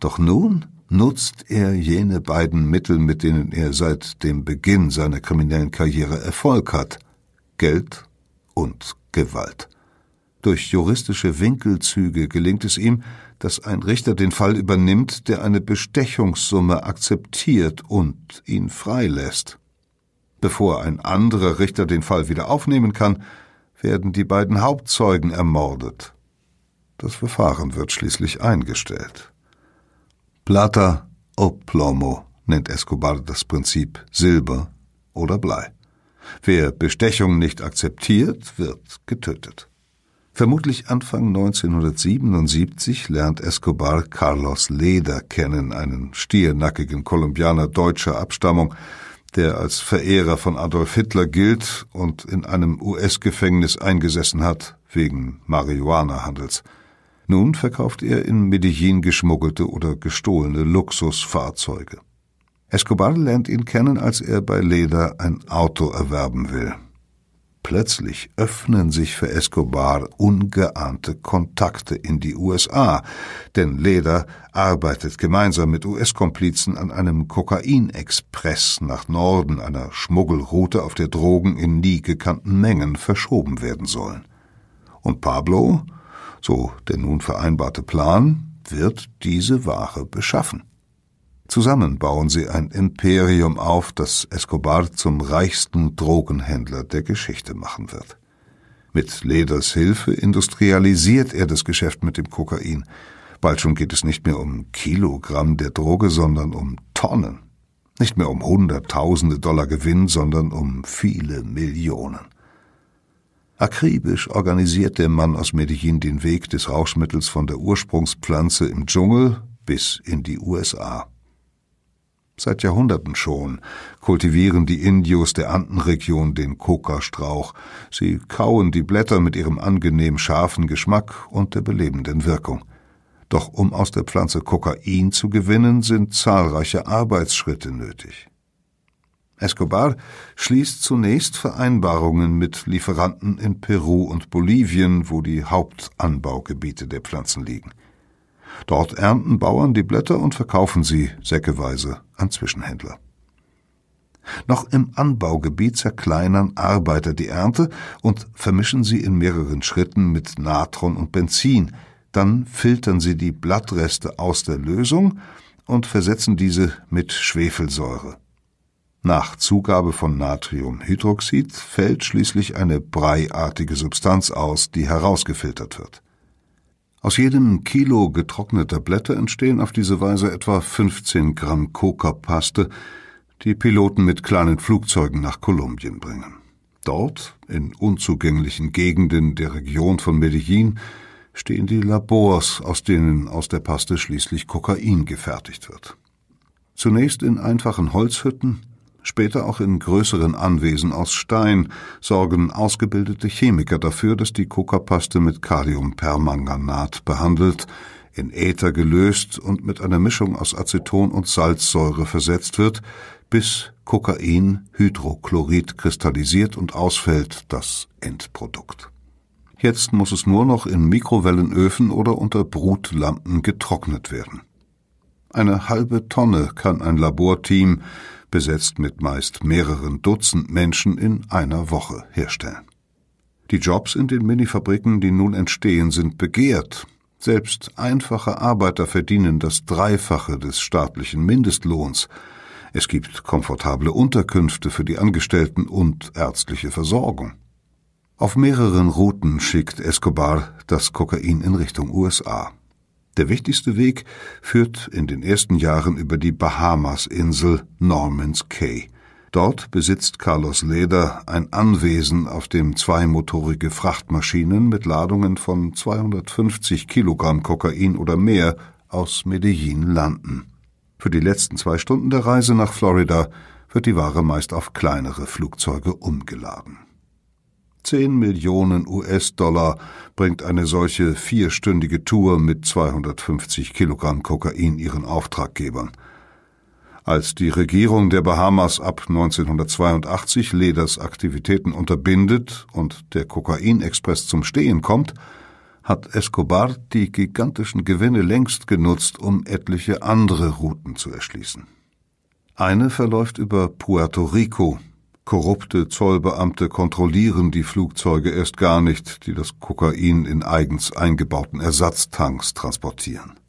B: Doch nun nutzt er jene beiden Mittel, mit denen er seit dem Beginn seiner kriminellen Karriere Erfolg hat Geld und Gewalt. Durch juristische Winkelzüge gelingt es ihm, dass ein Richter den Fall übernimmt, der eine Bestechungssumme akzeptiert und ihn freilässt. Bevor ein anderer Richter den Fall wieder aufnehmen kann, werden die beiden Hauptzeugen ermordet. Das Verfahren wird schließlich eingestellt. Plata o plomo nennt Escobar das Prinzip Silber oder Blei. Wer Bestechung nicht akzeptiert, wird getötet. Vermutlich Anfang 1977 lernt Escobar Carlos Leder kennen, einen stiernackigen Kolumbianer deutscher Abstammung, der als Verehrer von Adolf Hitler gilt und in einem US-Gefängnis eingesessen hat wegen Marihuana-Handels. Nun verkauft er in Medellin geschmuggelte oder gestohlene Luxusfahrzeuge. Escobar lernt ihn kennen, als er bei Leder ein Auto erwerben will. Plötzlich öffnen sich für Escobar ungeahnte Kontakte in die USA, denn Leder arbeitet gemeinsam mit US-Komplizen an einem Kokainexpress nach Norden, einer Schmuggelroute, auf der Drogen in nie gekannten Mengen verschoben werden sollen. Und Pablo, so der nun vereinbarte Plan, wird diese Ware beschaffen. Zusammen bauen sie ein Imperium auf, das Escobar zum reichsten Drogenhändler der Geschichte machen wird. Mit Leders Hilfe industrialisiert er das Geschäft mit dem Kokain. Bald schon geht es nicht mehr um Kilogramm der Droge, sondern um Tonnen. Nicht mehr um Hunderttausende Dollar Gewinn, sondern um viele Millionen. Akribisch organisiert der Mann aus Medellin den Weg des Rauschmittels von der Ursprungspflanze im Dschungel bis in die USA. Seit Jahrhunderten schon kultivieren die Indios der Andenregion den Kokastrauch. Sie kauen die Blätter mit ihrem angenehm scharfen Geschmack und der belebenden Wirkung. Doch um aus der Pflanze Kokain zu gewinnen, sind zahlreiche Arbeitsschritte nötig. Escobar schließt zunächst Vereinbarungen mit Lieferanten in Peru und Bolivien, wo die Hauptanbaugebiete der Pflanzen liegen. Dort ernten Bauern die Blätter und verkaufen sie säckeweise an Zwischenhändler. Noch im Anbaugebiet zerkleinern Arbeiter die Ernte und vermischen sie in mehreren Schritten mit Natron und Benzin. Dann filtern sie die Blattreste aus der Lösung und versetzen diese mit Schwefelsäure. Nach Zugabe von Natriumhydroxid fällt schließlich eine breiartige Substanz aus, die herausgefiltert wird. Aus jedem Kilo getrockneter Blätter entstehen auf diese Weise etwa 15 Gramm Coca-Paste, die Piloten mit kleinen Flugzeugen nach Kolumbien bringen. Dort, in unzugänglichen Gegenden der Region von Medellin, stehen die Labors, aus denen aus der Paste schließlich Kokain gefertigt wird. Zunächst in einfachen Holzhütten, Später auch in größeren Anwesen aus Stein sorgen ausgebildete Chemiker dafür, dass die Coca-Paste mit Kaliumpermanganat behandelt, in Äther gelöst und mit einer Mischung aus Aceton und Salzsäure versetzt wird, bis Kokain Hydrochlorid kristallisiert und ausfällt, das Endprodukt. Jetzt muss es nur noch in Mikrowellenöfen oder unter Brutlampen getrocknet werden. Eine halbe Tonne kann ein Laborteam besetzt mit meist mehreren Dutzend Menschen in einer Woche herstellen. Die Jobs in den Minifabriken, die nun entstehen, sind begehrt. Selbst einfache Arbeiter verdienen das Dreifache des staatlichen Mindestlohns. Es gibt komfortable Unterkünfte für die Angestellten und ärztliche Versorgung. Auf mehreren Routen schickt Escobar das Kokain in Richtung USA. Der wichtigste Weg führt in den ersten Jahren über die Bahamas-Insel Norman's Cay. Dort besitzt Carlos Leder ein Anwesen, auf dem zweimotorige Frachtmaschinen mit Ladungen von 250 Kilogramm Kokain oder mehr aus Medellin landen. Für die letzten zwei Stunden der Reise nach Florida wird die Ware meist auf kleinere Flugzeuge umgeladen. Zehn Millionen US-Dollar bringt eine solche vierstündige Tour mit 250 Kilogramm Kokain ihren Auftraggebern. Als die Regierung der Bahamas ab 1982 Leders Aktivitäten unterbindet und der Kokainexpress zum Stehen kommt, hat Escobar die gigantischen Gewinne längst genutzt, um etliche andere Routen zu erschließen. Eine verläuft über Puerto Rico, Korrupte Zollbeamte kontrollieren die Flugzeuge erst gar nicht, die das Kokain in eigens eingebauten Ersatztanks transportieren.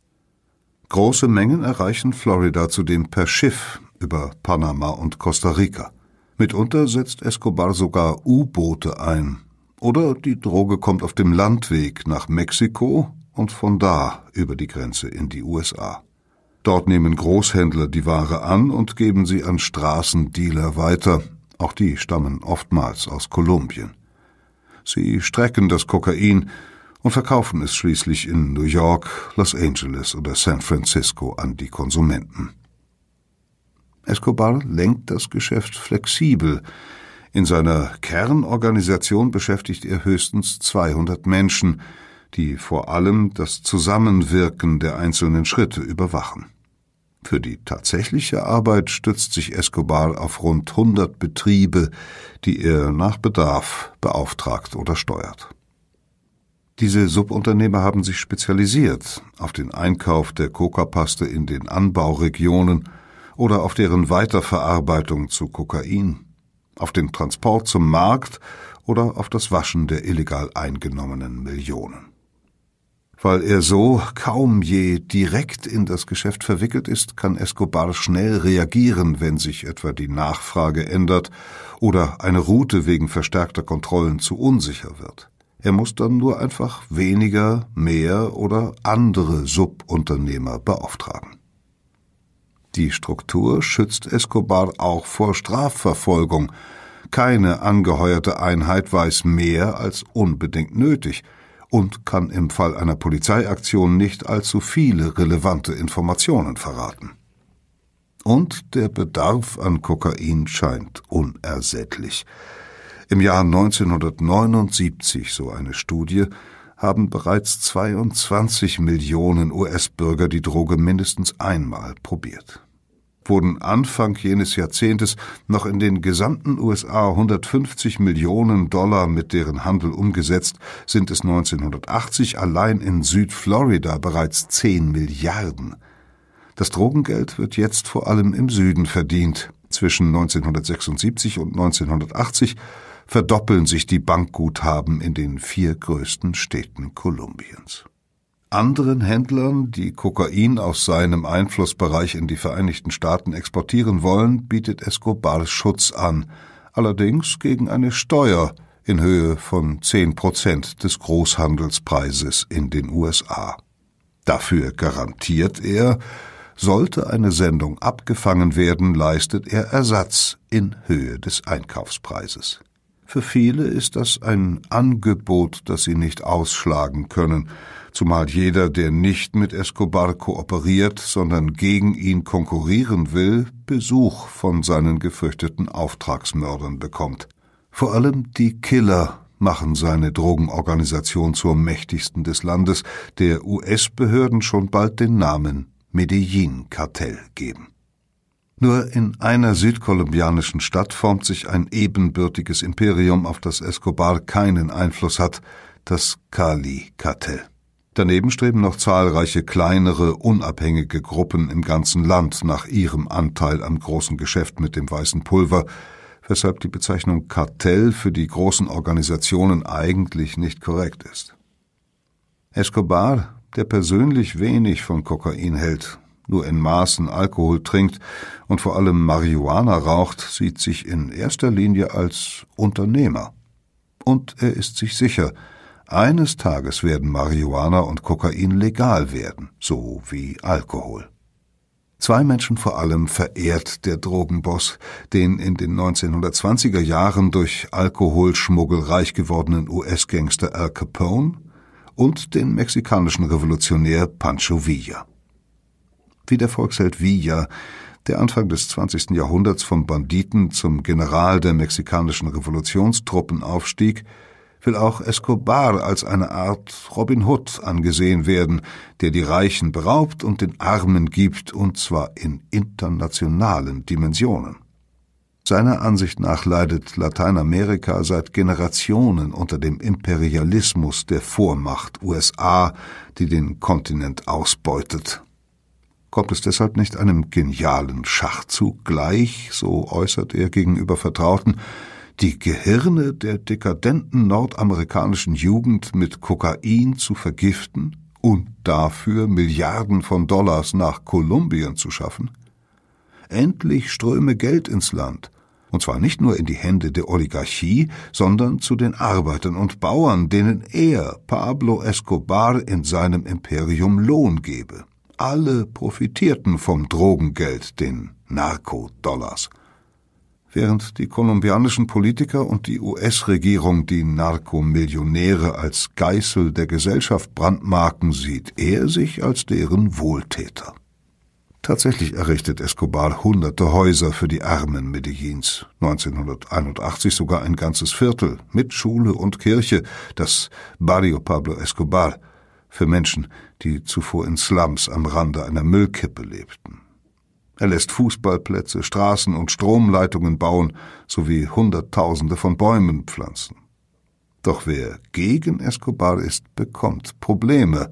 B: Große Mengen erreichen Florida zudem per Schiff über Panama und Costa Rica. Mitunter setzt Escobar sogar U-Boote ein. Oder die Droge kommt auf dem Landweg nach Mexiko und von da über die Grenze in die USA. Dort nehmen Großhändler die Ware an und geben sie an Straßendealer weiter, auch die stammen oftmals aus Kolumbien. Sie strecken das Kokain und verkaufen es schließlich in New York, Los Angeles oder San Francisco an die Konsumenten. Escobar lenkt das Geschäft flexibel. In seiner Kernorganisation beschäftigt er höchstens 200 Menschen, die vor allem das Zusammenwirken der einzelnen Schritte überwachen. Für die tatsächliche Arbeit stützt sich Escobar auf rund 100 Betriebe, die er nach Bedarf beauftragt oder steuert. Diese Subunternehmer haben sich spezialisiert auf den Einkauf der Coca-Paste in den Anbauregionen oder auf deren Weiterverarbeitung zu Kokain, auf den Transport zum Markt oder auf das Waschen der illegal eingenommenen Millionen. Weil er so kaum je direkt in das Geschäft verwickelt ist, kann Escobar schnell reagieren, wenn sich etwa die Nachfrage ändert oder eine Route wegen verstärkter Kontrollen zu unsicher wird. Er muss dann nur einfach weniger, mehr oder andere Subunternehmer beauftragen. Die Struktur schützt Escobar auch vor Strafverfolgung. Keine angeheuerte Einheit weiß mehr als unbedingt nötig und kann im Fall einer Polizeiaktion nicht allzu viele relevante Informationen verraten. Und der Bedarf an Kokain scheint unersättlich. Im Jahr 1979, so eine Studie, haben bereits 22 Millionen US-Bürger die Droge mindestens einmal probiert. Wurden Anfang jenes Jahrzehntes noch in den gesamten USA 150 Millionen Dollar mit deren Handel umgesetzt, sind es 1980 allein in Südflorida bereits 10 Milliarden. Das Drogengeld wird jetzt vor allem im Süden verdient. Zwischen 1976 und 1980 verdoppeln sich die Bankguthaben in den vier größten Städten Kolumbiens. Anderen Händlern, die Kokain aus seinem Einflussbereich in die Vereinigten Staaten exportieren wollen, bietet Escobar Schutz an, allerdings gegen eine Steuer in Höhe von zehn Prozent des Großhandelspreises in den USA. Dafür garantiert er, sollte eine Sendung abgefangen werden, leistet er Ersatz in Höhe des Einkaufspreises. Für viele ist das ein Angebot, das sie nicht ausschlagen können, zumal jeder, der nicht mit Escobar kooperiert, sondern gegen ihn konkurrieren will, Besuch von seinen gefürchteten Auftragsmördern bekommt. Vor allem die Killer machen seine Drogenorganisation zur mächtigsten des Landes, der US-Behörden schon bald den Namen Medellin-Kartell geben. Nur in einer südkolumbianischen Stadt formt sich ein ebenbürtiges Imperium, auf das Escobar keinen Einfluss hat, das Cali-Kartell. Daneben streben noch zahlreiche kleinere, unabhängige Gruppen im ganzen Land nach ihrem Anteil am großen Geschäft mit dem weißen Pulver, weshalb die Bezeichnung Kartell für die großen Organisationen eigentlich nicht korrekt ist. Escobar, der persönlich wenig von Kokain hält, nur in Maßen Alkohol trinkt und vor allem Marihuana raucht, sieht sich in erster Linie als Unternehmer. Und er ist sich sicher, eines Tages werden Marihuana und Kokain legal werden, so wie Alkohol. Zwei Menschen vor allem verehrt der Drogenboss, den in den 1920er Jahren durch Alkoholschmuggel reich gewordenen US-Gangster Al Capone und den mexikanischen Revolutionär Pancho Villa wie der Volksheld Villa, der Anfang des 20. Jahrhunderts vom Banditen zum General der mexikanischen Revolutionstruppen aufstieg, will auch Escobar als eine Art Robin Hood angesehen werden, der die Reichen beraubt und den Armen gibt, und zwar in internationalen Dimensionen. Seiner Ansicht nach leidet Lateinamerika seit Generationen unter dem Imperialismus der Vormacht USA, die den Kontinent ausbeutet Kommt es deshalb nicht einem genialen Schachzug gleich, so äußert er gegenüber Vertrauten, die Gehirne der dekadenten nordamerikanischen Jugend mit Kokain zu vergiften und dafür Milliarden von Dollars nach Kolumbien zu schaffen? Endlich ströme Geld ins Land, und zwar nicht nur in die Hände der Oligarchie, sondern zu den Arbeitern und Bauern, denen er, Pablo Escobar, in seinem Imperium Lohn gebe. Alle profitierten vom Drogengeld, den Narkodollars. Während die kolumbianischen Politiker und die US-Regierung die Narkomillionäre als Geißel der Gesellschaft brandmarken, sieht er sich als deren Wohltäter. Tatsächlich errichtet Escobar hunderte Häuser für die Armen Medellins, 1981 sogar ein ganzes Viertel mit Schule und Kirche, das Barrio Pablo Escobar, für Menschen, die zuvor in Slums am Rande einer Müllkippe lebten. Er lässt Fußballplätze, Straßen und Stromleitungen bauen sowie Hunderttausende von Bäumen pflanzen. Doch wer gegen Escobar ist, bekommt Probleme.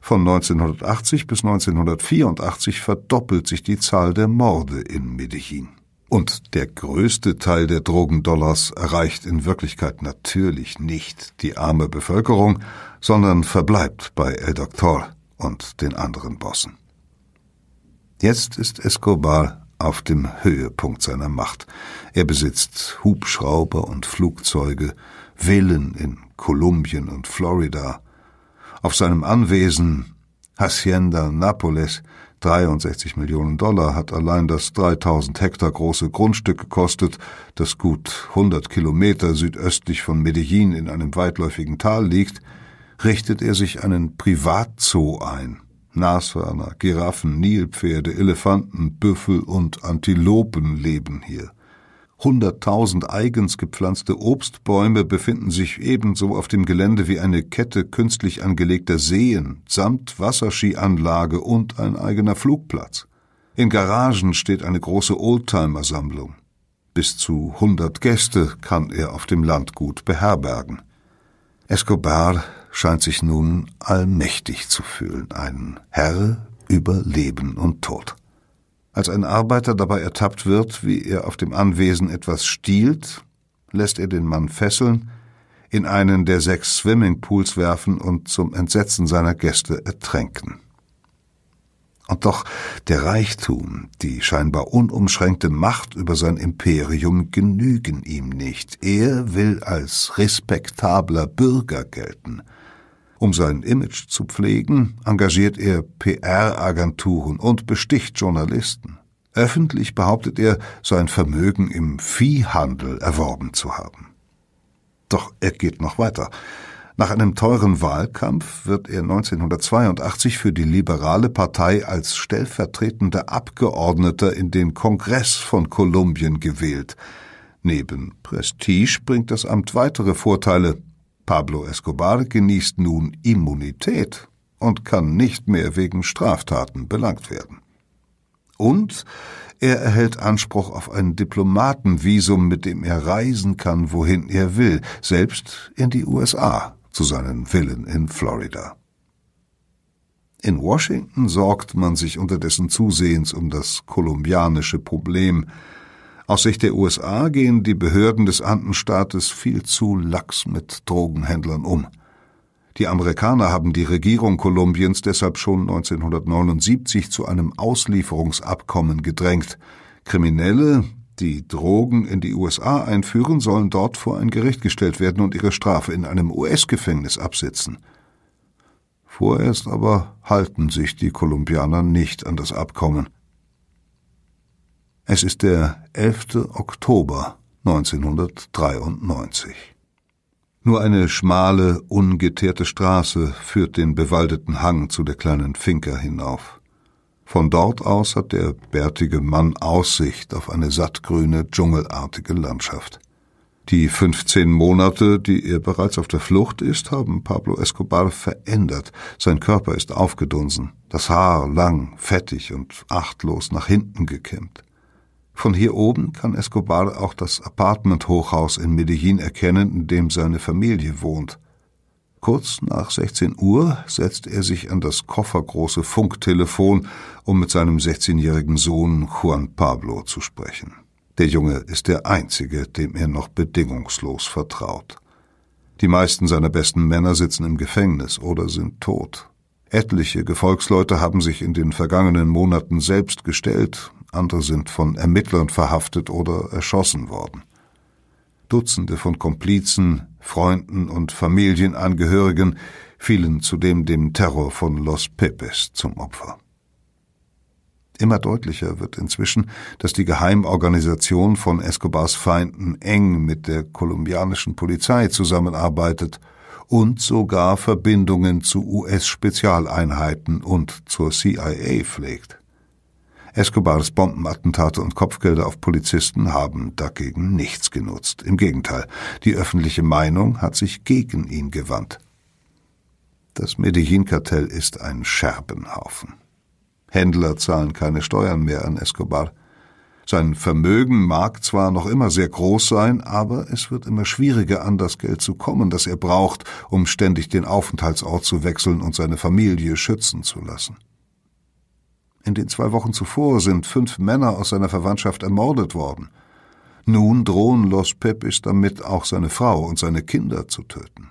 B: Von 1980 bis 1984 verdoppelt sich die Zahl der Morde in Medellin. Und der größte Teil der Drogendollars erreicht in Wirklichkeit natürlich nicht die arme Bevölkerung, sondern verbleibt bei El Doctor und den anderen Bossen. Jetzt ist Escobar auf dem Höhepunkt seiner Macht. Er besitzt Hubschrauber und Flugzeuge, Villen in Kolumbien und Florida. Auf seinem Anwesen Hacienda Napoles 63 Millionen Dollar hat allein das 3000 Hektar große Grundstück gekostet, das gut 100 Kilometer südöstlich von Medellin in einem weitläufigen Tal liegt, richtet er sich einen Privatzoo ein. Nashörner, Giraffen, Nilpferde, Elefanten, Büffel und Antilopen leben hier. Hunderttausend eigens gepflanzte Obstbäume befinden sich ebenso auf dem Gelände wie eine Kette künstlich angelegter Seen samt Wasserskianlage und ein eigener Flugplatz. In Garagen steht eine große Oldtimer-Sammlung. Bis zu hundert Gäste kann er auf dem Landgut beherbergen. Escobar scheint sich nun allmächtig zu fühlen, ein Herr über Leben und Tod. Als ein Arbeiter dabei ertappt wird, wie er auf dem Anwesen etwas stiehlt, lässt er den Mann fesseln, in einen der sechs Swimmingpools werfen und zum Entsetzen seiner Gäste ertränken. Und doch der Reichtum, die scheinbar unumschränkte Macht über sein Imperium genügen ihm nicht. Er will als respektabler Bürger gelten – um sein Image zu pflegen, engagiert er PR-Agenturen und besticht Journalisten. Öffentlich behauptet er, sein Vermögen im Viehhandel erworben zu haben. Doch er geht noch weiter. Nach einem teuren Wahlkampf wird er 1982 für die liberale Partei als stellvertretender Abgeordneter in den Kongress von Kolumbien gewählt. Neben Prestige bringt das Amt weitere Vorteile, Pablo Escobar genießt nun Immunität und kann nicht mehr wegen Straftaten belangt werden. Und er erhält Anspruch auf ein Diplomatenvisum, mit dem er reisen kann, wohin er will, selbst in die USA, zu seinen Villen in Florida. In Washington sorgt man sich unterdessen zusehends um das kolumbianische Problem, aus Sicht der USA gehen die Behörden des Andenstaates viel zu lax mit Drogenhändlern um. Die Amerikaner haben die Regierung Kolumbiens deshalb schon 1979 zu einem Auslieferungsabkommen gedrängt. Kriminelle, die Drogen in die USA einführen, sollen dort vor ein Gericht gestellt werden und ihre Strafe in einem US-Gefängnis absitzen. Vorerst aber halten sich die Kolumbianer nicht an das Abkommen. Es ist der 11. Oktober 1993. Nur eine schmale, ungeteerte Straße führt den bewaldeten Hang zu der kleinen Finca hinauf. Von dort aus hat der bärtige Mann Aussicht auf eine sattgrüne, dschungelartige Landschaft. Die 15 Monate, die er bereits auf der Flucht ist, haben Pablo Escobar verändert. Sein Körper ist aufgedunsen, das Haar lang, fettig und achtlos nach hinten gekämmt. Von hier oben kann Escobar auch das Apartment-Hochhaus in Medellin erkennen, in dem seine Familie wohnt. Kurz nach 16 Uhr setzt er sich an das koffergroße Funktelefon, um mit seinem 16-jährigen Sohn Juan Pablo zu sprechen. Der Junge ist der einzige, dem er noch bedingungslos vertraut. Die meisten seiner besten Männer sitzen im Gefängnis oder sind tot. Etliche Gefolgsleute haben sich in den vergangenen Monaten selbst gestellt, andere sind von Ermittlern verhaftet oder erschossen worden. Dutzende von Komplizen, Freunden und Familienangehörigen fielen zudem dem Terror von Los Pepes zum Opfer. Immer deutlicher wird inzwischen, dass die Geheimorganisation von Escobars Feinden eng mit der kolumbianischen Polizei zusammenarbeitet und sogar Verbindungen zu US-Spezialeinheiten und zur CIA pflegt. Escobars Bombenattentate und Kopfgelder auf Polizisten haben dagegen nichts genutzt. Im Gegenteil, die öffentliche Meinung hat sich gegen ihn gewandt. Das Medellin-Kartell ist ein Scherbenhaufen. Händler zahlen keine Steuern mehr an Escobar. Sein Vermögen mag zwar noch immer sehr groß sein, aber es wird immer schwieriger, an das Geld zu kommen, das er braucht, um ständig den Aufenthaltsort zu wechseln und seine Familie schützen zu lassen. In den zwei Wochen zuvor sind fünf Männer aus seiner Verwandtschaft ermordet worden. Nun drohen Los Pepis damit, auch seine Frau und seine Kinder zu töten.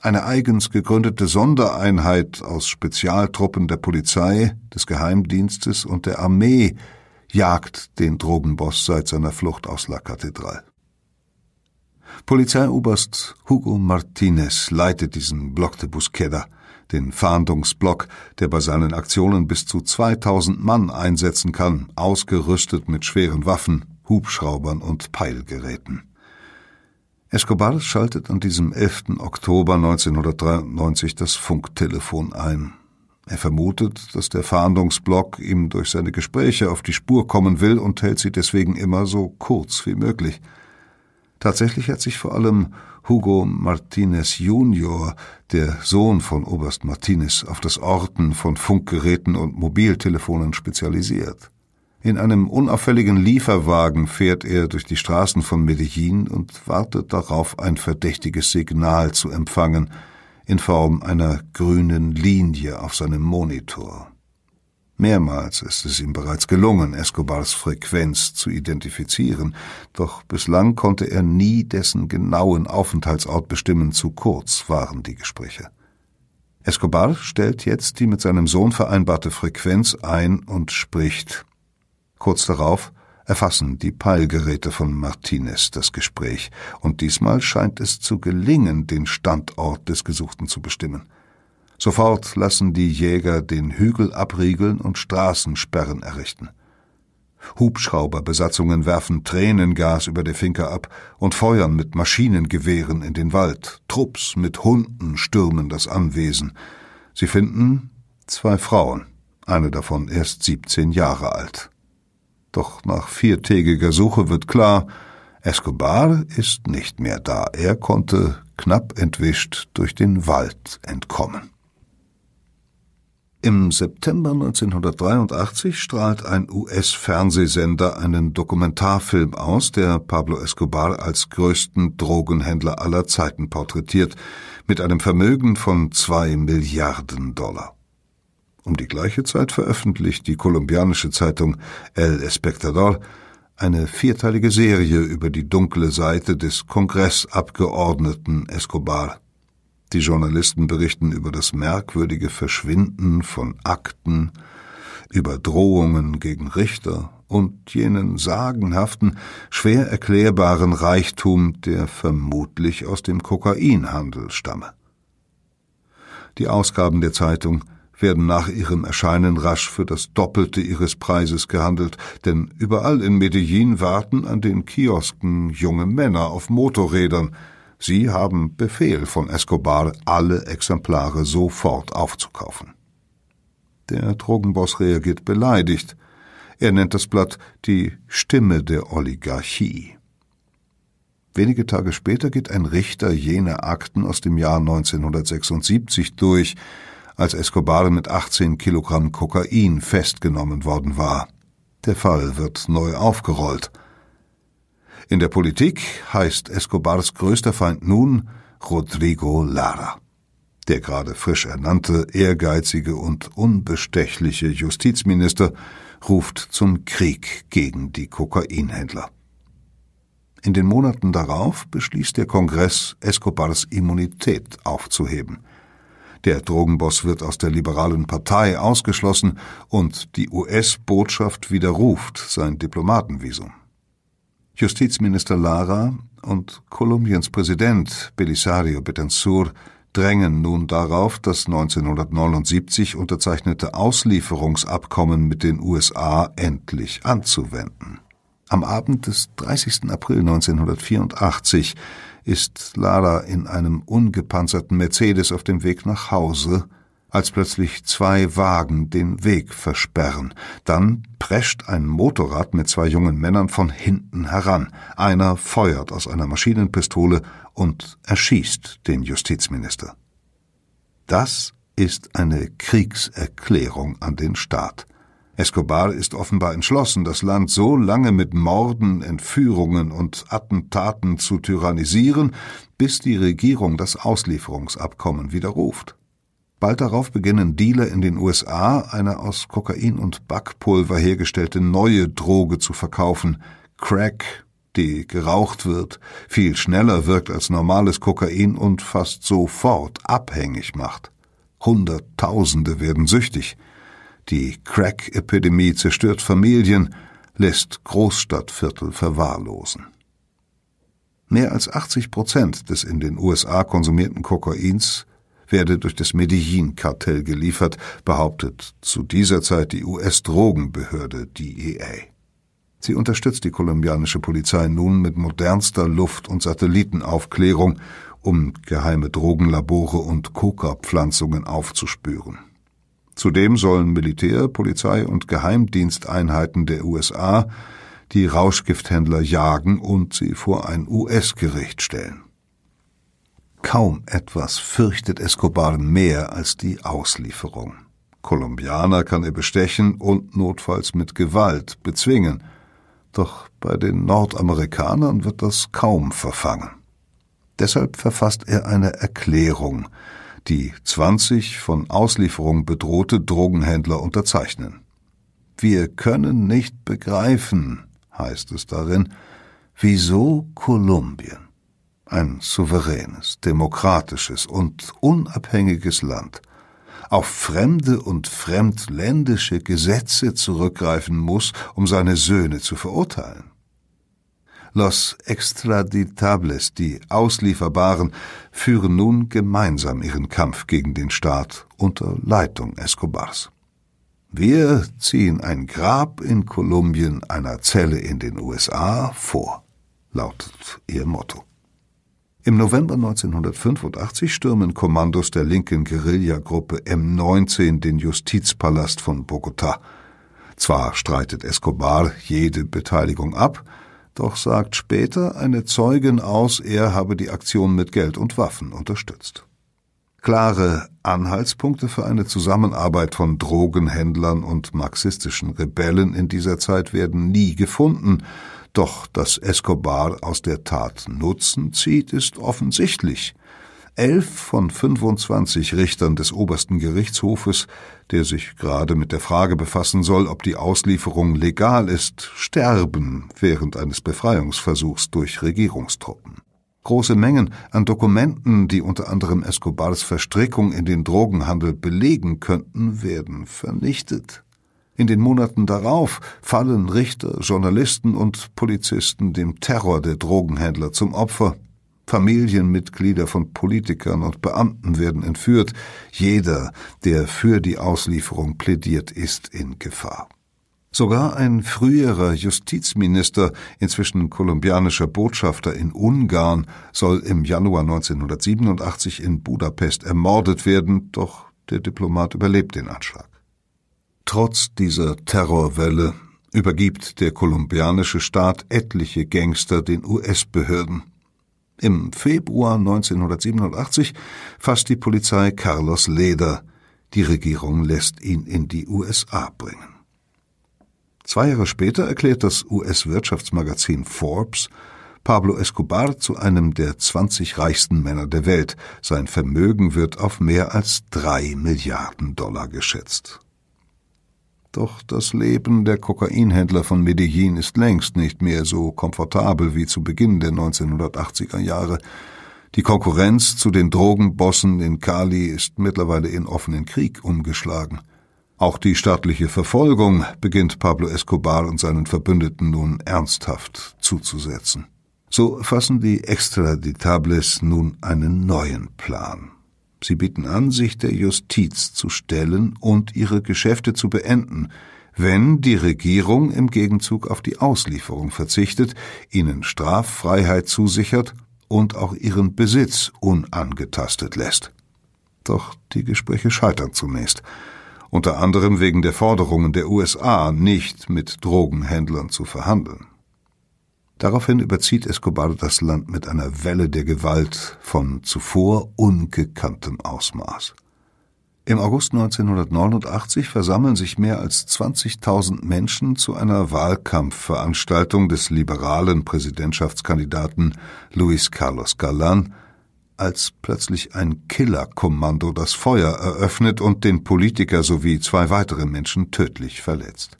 B: Eine eigens gegründete Sondereinheit aus Spezialtruppen der Polizei, des Geheimdienstes und der Armee jagt den Drogenboss seit seiner Flucht aus La Catedral. Polizeioberst Hugo Martinez leitet diesen Block de Busqueda, den Fahndungsblock, der bei seinen Aktionen bis zu 2000 Mann einsetzen kann, ausgerüstet mit schweren Waffen, Hubschraubern und Peilgeräten. Escobar schaltet an diesem 11. Oktober 1993 das Funktelefon ein. Er vermutet, dass der Fahndungsblock ihm durch seine Gespräche auf die Spur kommen will und hält sie deswegen immer so kurz wie möglich. Tatsächlich hat sich vor allem Hugo Martinez Junior, der Sohn von Oberst Martinez, auf das Orten von Funkgeräten und Mobiltelefonen spezialisiert. In einem unauffälligen Lieferwagen fährt er durch die Straßen von Medellin und wartet darauf, ein verdächtiges Signal zu empfangen in Form einer grünen Linie auf seinem Monitor. Mehrmals ist es ihm bereits gelungen, Escobars Frequenz zu identifizieren, doch bislang konnte er nie dessen genauen Aufenthaltsort bestimmen, zu kurz waren die Gespräche. Escobar stellt jetzt die mit seinem Sohn vereinbarte Frequenz ein und spricht. Kurz darauf erfassen die Peilgeräte von Martinez das Gespräch, und diesmal scheint es zu gelingen, den Standort des Gesuchten zu bestimmen. Sofort lassen die Jäger den Hügel abriegeln und Straßensperren errichten. Hubschrauberbesatzungen werfen Tränengas über der Finke ab und feuern mit Maschinengewehren in den Wald. Trupps mit Hunden stürmen das Anwesen. Sie finden zwei Frauen, eine davon erst 17 Jahre alt. Doch nach viertägiger Suche wird klar, Escobar ist nicht mehr da. Er konnte knapp entwischt durch den Wald entkommen. Im September 1983 strahlt ein US-Fernsehsender einen Dokumentarfilm aus, der Pablo Escobar als größten Drogenhändler aller Zeiten porträtiert, mit einem Vermögen von zwei Milliarden Dollar. Um die gleiche Zeit veröffentlicht die kolumbianische Zeitung El Espectador eine vierteilige Serie über die dunkle Seite des Kongressabgeordneten Escobar. Die Journalisten berichten über das merkwürdige Verschwinden von Akten, über Drohungen gegen Richter und jenen sagenhaften, schwer erklärbaren Reichtum, der vermutlich aus dem Kokainhandel stamme. Die Ausgaben der Zeitung werden nach ihrem Erscheinen rasch für das Doppelte ihres Preises gehandelt, denn überall in Medellin warten an den Kiosken junge Männer auf Motorrädern. Sie haben Befehl von Escobar, alle Exemplare sofort aufzukaufen. Der Drogenboss reagiert beleidigt. Er nennt das Blatt die Stimme der Oligarchie. Wenige Tage später geht ein Richter jene Akten aus dem Jahr 1976 durch, als Escobar mit 18 Kilogramm Kokain festgenommen worden war. Der Fall wird neu aufgerollt. In der Politik heißt Escobars größter Feind nun Rodrigo Lara. Der gerade frisch ernannte, ehrgeizige und unbestechliche Justizminister ruft zum Krieg gegen die Kokainhändler. In den Monaten darauf beschließt der Kongress, Escobars Immunität aufzuheben. Der Drogenboss wird aus der liberalen Partei ausgeschlossen und die US-Botschaft widerruft sein Diplomatenvisum. Justizminister Lara und Kolumbiens Präsident Belisario Betansur drängen nun darauf, das 1979 unterzeichnete Auslieferungsabkommen mit den USA endlich anzuwenden. Am Abend des 30. April 1984 ist Lara in einem ungepanzerten Mercedes auf dem Weg nach Hause, als plötzlich zwei Wagen den Weg versperren. Dann prescht ein Motorrad mit zwei jungen Männern von hinten heran. Einer feuert aus einer Maschinenpistole und erschießt den Justizminister. Das ist eine Kriegserklärung an den Staat. Escobar ist offenbar entschlossen, das Land so lange mit Morden, Entführungen und Attentaten zu tyrannisieren, bis die Regierung das Auslieferungsabkommen widerruft. Bald darauf beginnen Dealer in den USA eine aus Kokain und Backpulver hergestellte neue Droge zu verkaufen, Crack, die geraucht wird, viel schneller wirkt als normales Kokain und fast sofort abhängig macht. Hunderttausende werden süchtig. Die Crack-Epidemie zerstört Familien, lässt Großstadtviertel verwahrlosen. Mehr als 80 Prozent des in den USA konsumierten Kokains werde durch das Medellin-Kartell geliefert, behauptet zu dieser Zeit die US-Drogenbehörde DEA. Sie unterstützt die kolumbianische Polizei nun mit modernster Luft- und Satellitenaufklärung, um geheime Drogenlabore und Coca-Pflanzungen aufzuspüren. Zudem sollen Militär, Polizei und Geheimdiensteinheiten der USA die Rauschgifthändler jagen und sie vor ein US-Gericht stellen. Kaum etwas fürchtet Escobar mehr als die Auslieferung. Kolumbianer kann er bestechen und notfalls mit Gewalt bezwingen. Doch bei den Nordamerikanern wird das kaum verfangen. Deshalb verfasst er eine Erklärung, die 20 von Auslieferung bedrohte Drogenhändler unterzeichnen. Wir können nicht begreifen, heißt es darin, wieso Kolumbien ein souveränes, demokratisches und unabhängiges Land, auf fremde und fremdländische Gesetze zurückgreifen muss, um seine Söhne zu verurteilen. Los Extraditables, die Auslieferbaren, führen nun gemeinsam ihren Kampf gegen den Staat unter Leitung Escobars. Wir ziehen ein Grab in Kolumbien einer Zelle in den USA vor, lautet ihr Motto. Im November 1985 stürmen Kommandos der linken Guerillagruppe M19 den Justizpalast von Bogotá. Zwar streitet Escobar jede Beteiligung ab, doch sagt später eine Zeugin aus, er habe die Aktion mit Geld und Waffen unterstützt. Klare Anhaltspunkte für eine Zusammenarbeit von Drogenhändlern und marxistischen Rebellen in dieser Zeit werden nie gefunden, doch dass Escobar aus der Tat Nutzen zieht, ist offensichtlich. Elf von 25 Richtern des obersten Gerichtshofes, der sich gerade mit der Frage befassen soll, ob die Auslieferung legal ist, sterben während eines Befreiungsversuchs durch Regierungstruppen. Große Mengen an Dokumenten, die unter anderem Escobars Verstrickung in den Drogenhandel belegen könnten, werden vernichtet. In den Monaten darauf fallen Richter, Journalisten und Polizisten dem Terror der Drogenhändler zum Opfer. Familienmitglieder von Politikern und Beamten werden entführt. Jeder, der für die Auslieferung plädiert, ist in Gefahr. Sogar ein früherer Justizminister, inzwischen kolumbianischer Botschafter in Ungarn, soll im Januar 1987 in Budapest ermordet werden, doch der Diplomat überlebt den Anschlag. Trotz dieser Terrorwelle übergibt der kolumbianische Staat etliche Gangster den US-Behörden. Im Februar 1987 fasst die Polizei Carlos Leder. Die Regierung lässt ihn in die USA bringen. Zwei Jahre später erklärt das US-Wirtschaftsmagazin Forbes Pablo Escobar zu einem der 20 reichsten Männer der Welt. Sein Vermögen wird auf mehr als drei Milliarden Dollar geschätzt. Doch das Leben der Kokainhändler von Medellin ist längst nicht mehr so komfortabel wie zu Beginn der 1980er Jahre. Die Konkurrenz zu den Drogenbossen in Cali ist mittlerweile in offenen Krieg umgeschlagen. Auch die staatliche Verfolgung beginnt Pablo Escobar und seinen Verbündeten nun ernsthaft zuzusetzen. So fassen die Extraditables nun einen neuen Plan. Sie bieten an, sich der Justiz zu stellen und ihre Geschäfte zu beenden, wenn die Regierung im Gegenzug auf die Auslieferung verzichtet, ihnen Straffreiheit zusichert und auch ihren Besitz unangetastet lässt. Doch die Gespräche scheitern zunächst, unter anderem wegen der Forderungen der USA, nicht mit Drogenhändlern zu verhandeln. Daraufhin überzieht Escobar das Land mit einer Welle der Gewalt von zuvor ungekanntem Ausmaß. Im August 1989 versammeln sich mehr als 20.000 Menschen zu einer Wahlkampfveranstaltung des liberalen Präsidentschaftskandidaten Luis Carlos Galán. als plötzlich ein Killerkommando das Feuer eröffnet und den Politiker sowie zwei weitere Menschen tödlich verletzt.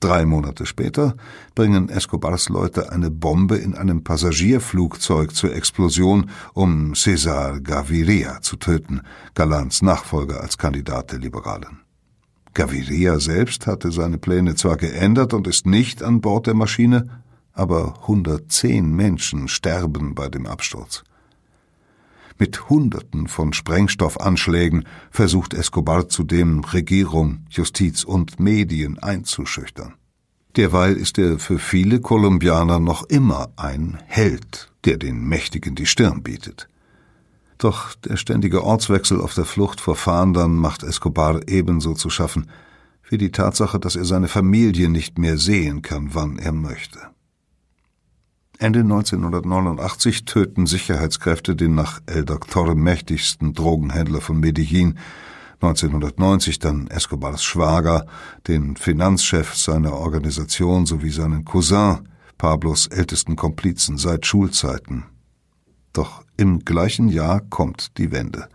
B: Drei Monate später bringen Escobars Leute eine Bombe in einem Passagierflugzeug zur Explosion, um Cesar Gaviria zu töten, Galans Nachfolger als Kandidat der Liberalen. Gaviria selbst hatte seine Pläne zwar geändert und ist nicht an Bord der Maschine, aber 110 Menschen sterben bei dem Absturz. Mit Hunderten von Sprengstoffanschlägen versucht Escobar zudem Regierung, Justiz und Medien einzuschüchtern. Derweil ist er für viele Kolumbianer noch immer ein Held, der den Mächtigen die Stirn bietet. Doch der ständige Ortswechsel auf der Flucht vor Fahndern macht Escobar ebenso zu schaffen wie die Tatsache, dass er seine Familie nicht mehr sehen kann, wann er möchte. Ende 1989 töten Sicherheitskräfte den nach El Doctor mächtigsten Drogenhändler von Medellin, 1990 dann Escobars Schwager, den Finanzchef seiner Organisation sowie seinen Cousin, Pablos ältesten Komplizen seit Schulzeiten. Doch im gleichen Jahr kommt die Wende.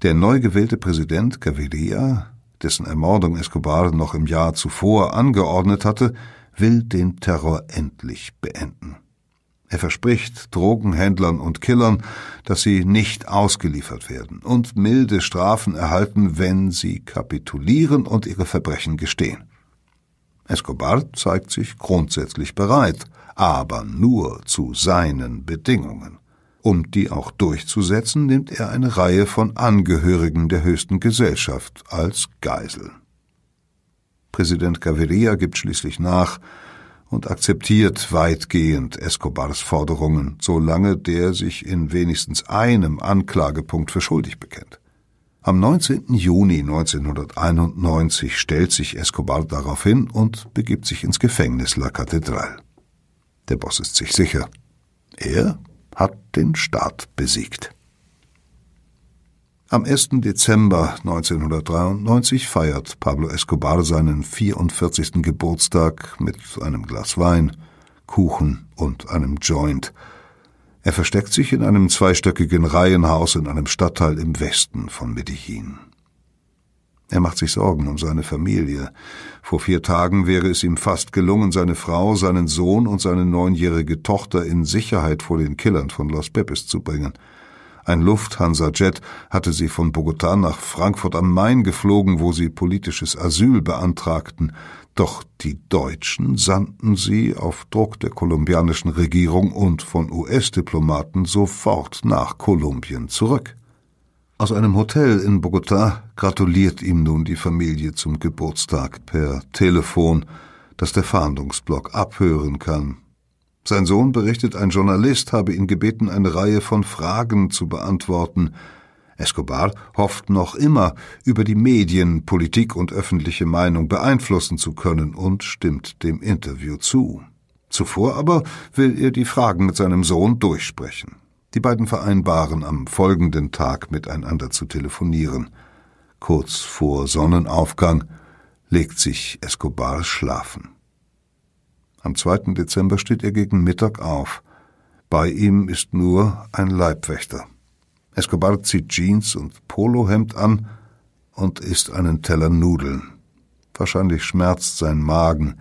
B: Der neu gewählte Präsident Gaviria, dessen Ermordung Escobar noch im Jahr zuvor angeordnet hatte, will den Terror endlich beenden. Er verspricht Drogenhändlern und Killern, dass sie nicht ausgeliefert werden und milde Strafen erhalten, wenn sie kapitulieren und ihre Verbrechen gestehen. Escobar zeigt sich grundsätzlich bereit, aber nur zu seinen Bedingungen. Um die auch durchzusetzen, nimmt er eine Reihe von Angehörigen der höchsten Gesellschaft als Geisel. Präsident Gaviria gibt schließlich nach und akzeptiert weitgehend Escobars Forderungen, solange der sich in wenigstens einem Anklagepunkt für schuldig bekennt. Am 19. Juni 1991 stellt sich Escobar darauf hin und begibt sich ins Gefängnis La Catedral. Der Boss ist sich sicher. Er hat den Staat besiegt. Am 1. Dezember 1993 feiert Pablo Escobar seinen 44. Geburtstag mit einem Glas Wein, Kuchen und einem Joint. Er versteckt sich in einem zweistöckigen Reihenhaus in einem Stadtteil im Westen von Medellin. Er macht sich Sorgen um seine Familie. Vor vier Tagen wäre es ihm fast gelungen, seine Frau, seinen Sohn und seine neunjährige Tochter in Sicherheit vor den Killern von Los Pepes zu bringen – ein Lufthansa-Jet hatte sie von Bogotá nach Frankfurt am Main geflogen, wo sie politisches Asyl beantragten, doch die Deutschen sandten sie auf Druck der kolumbianischen Regierung und von US-Diplomaten sofort nach Kolumbien zurück. Aus einem Hotel in Bogotá gratuliert ihm nun die Familie zum Geburtstag per Telefon, das der Fahndungsblock abhören kann, sein Sohn berichtet, ein Journalist habe ihn gebeten, eine Reihe von Fragen zu beantworten. Escobar hofft noch immer, über die Medien, Politik und öffentliche Meinung beeinflussen zu können und stimmt dem Interview zu. Zuvor aber will er die Fragen mit seinem Sohn durchsprechen. Die beiden vereinbaren, am folgenden Tag miteinander zu telefonieren. Kurz vor Sonnenaufgang legt sich Escobar schlafen. Am 2. Dezember steht er gegen Mittag auf. Bei ihm ist nur ein Leibwächter. Escobar zieht Jeans und Polohemd an und isst einen Teller Nudeln. Wahrscheinlich schmerzt sein Magen.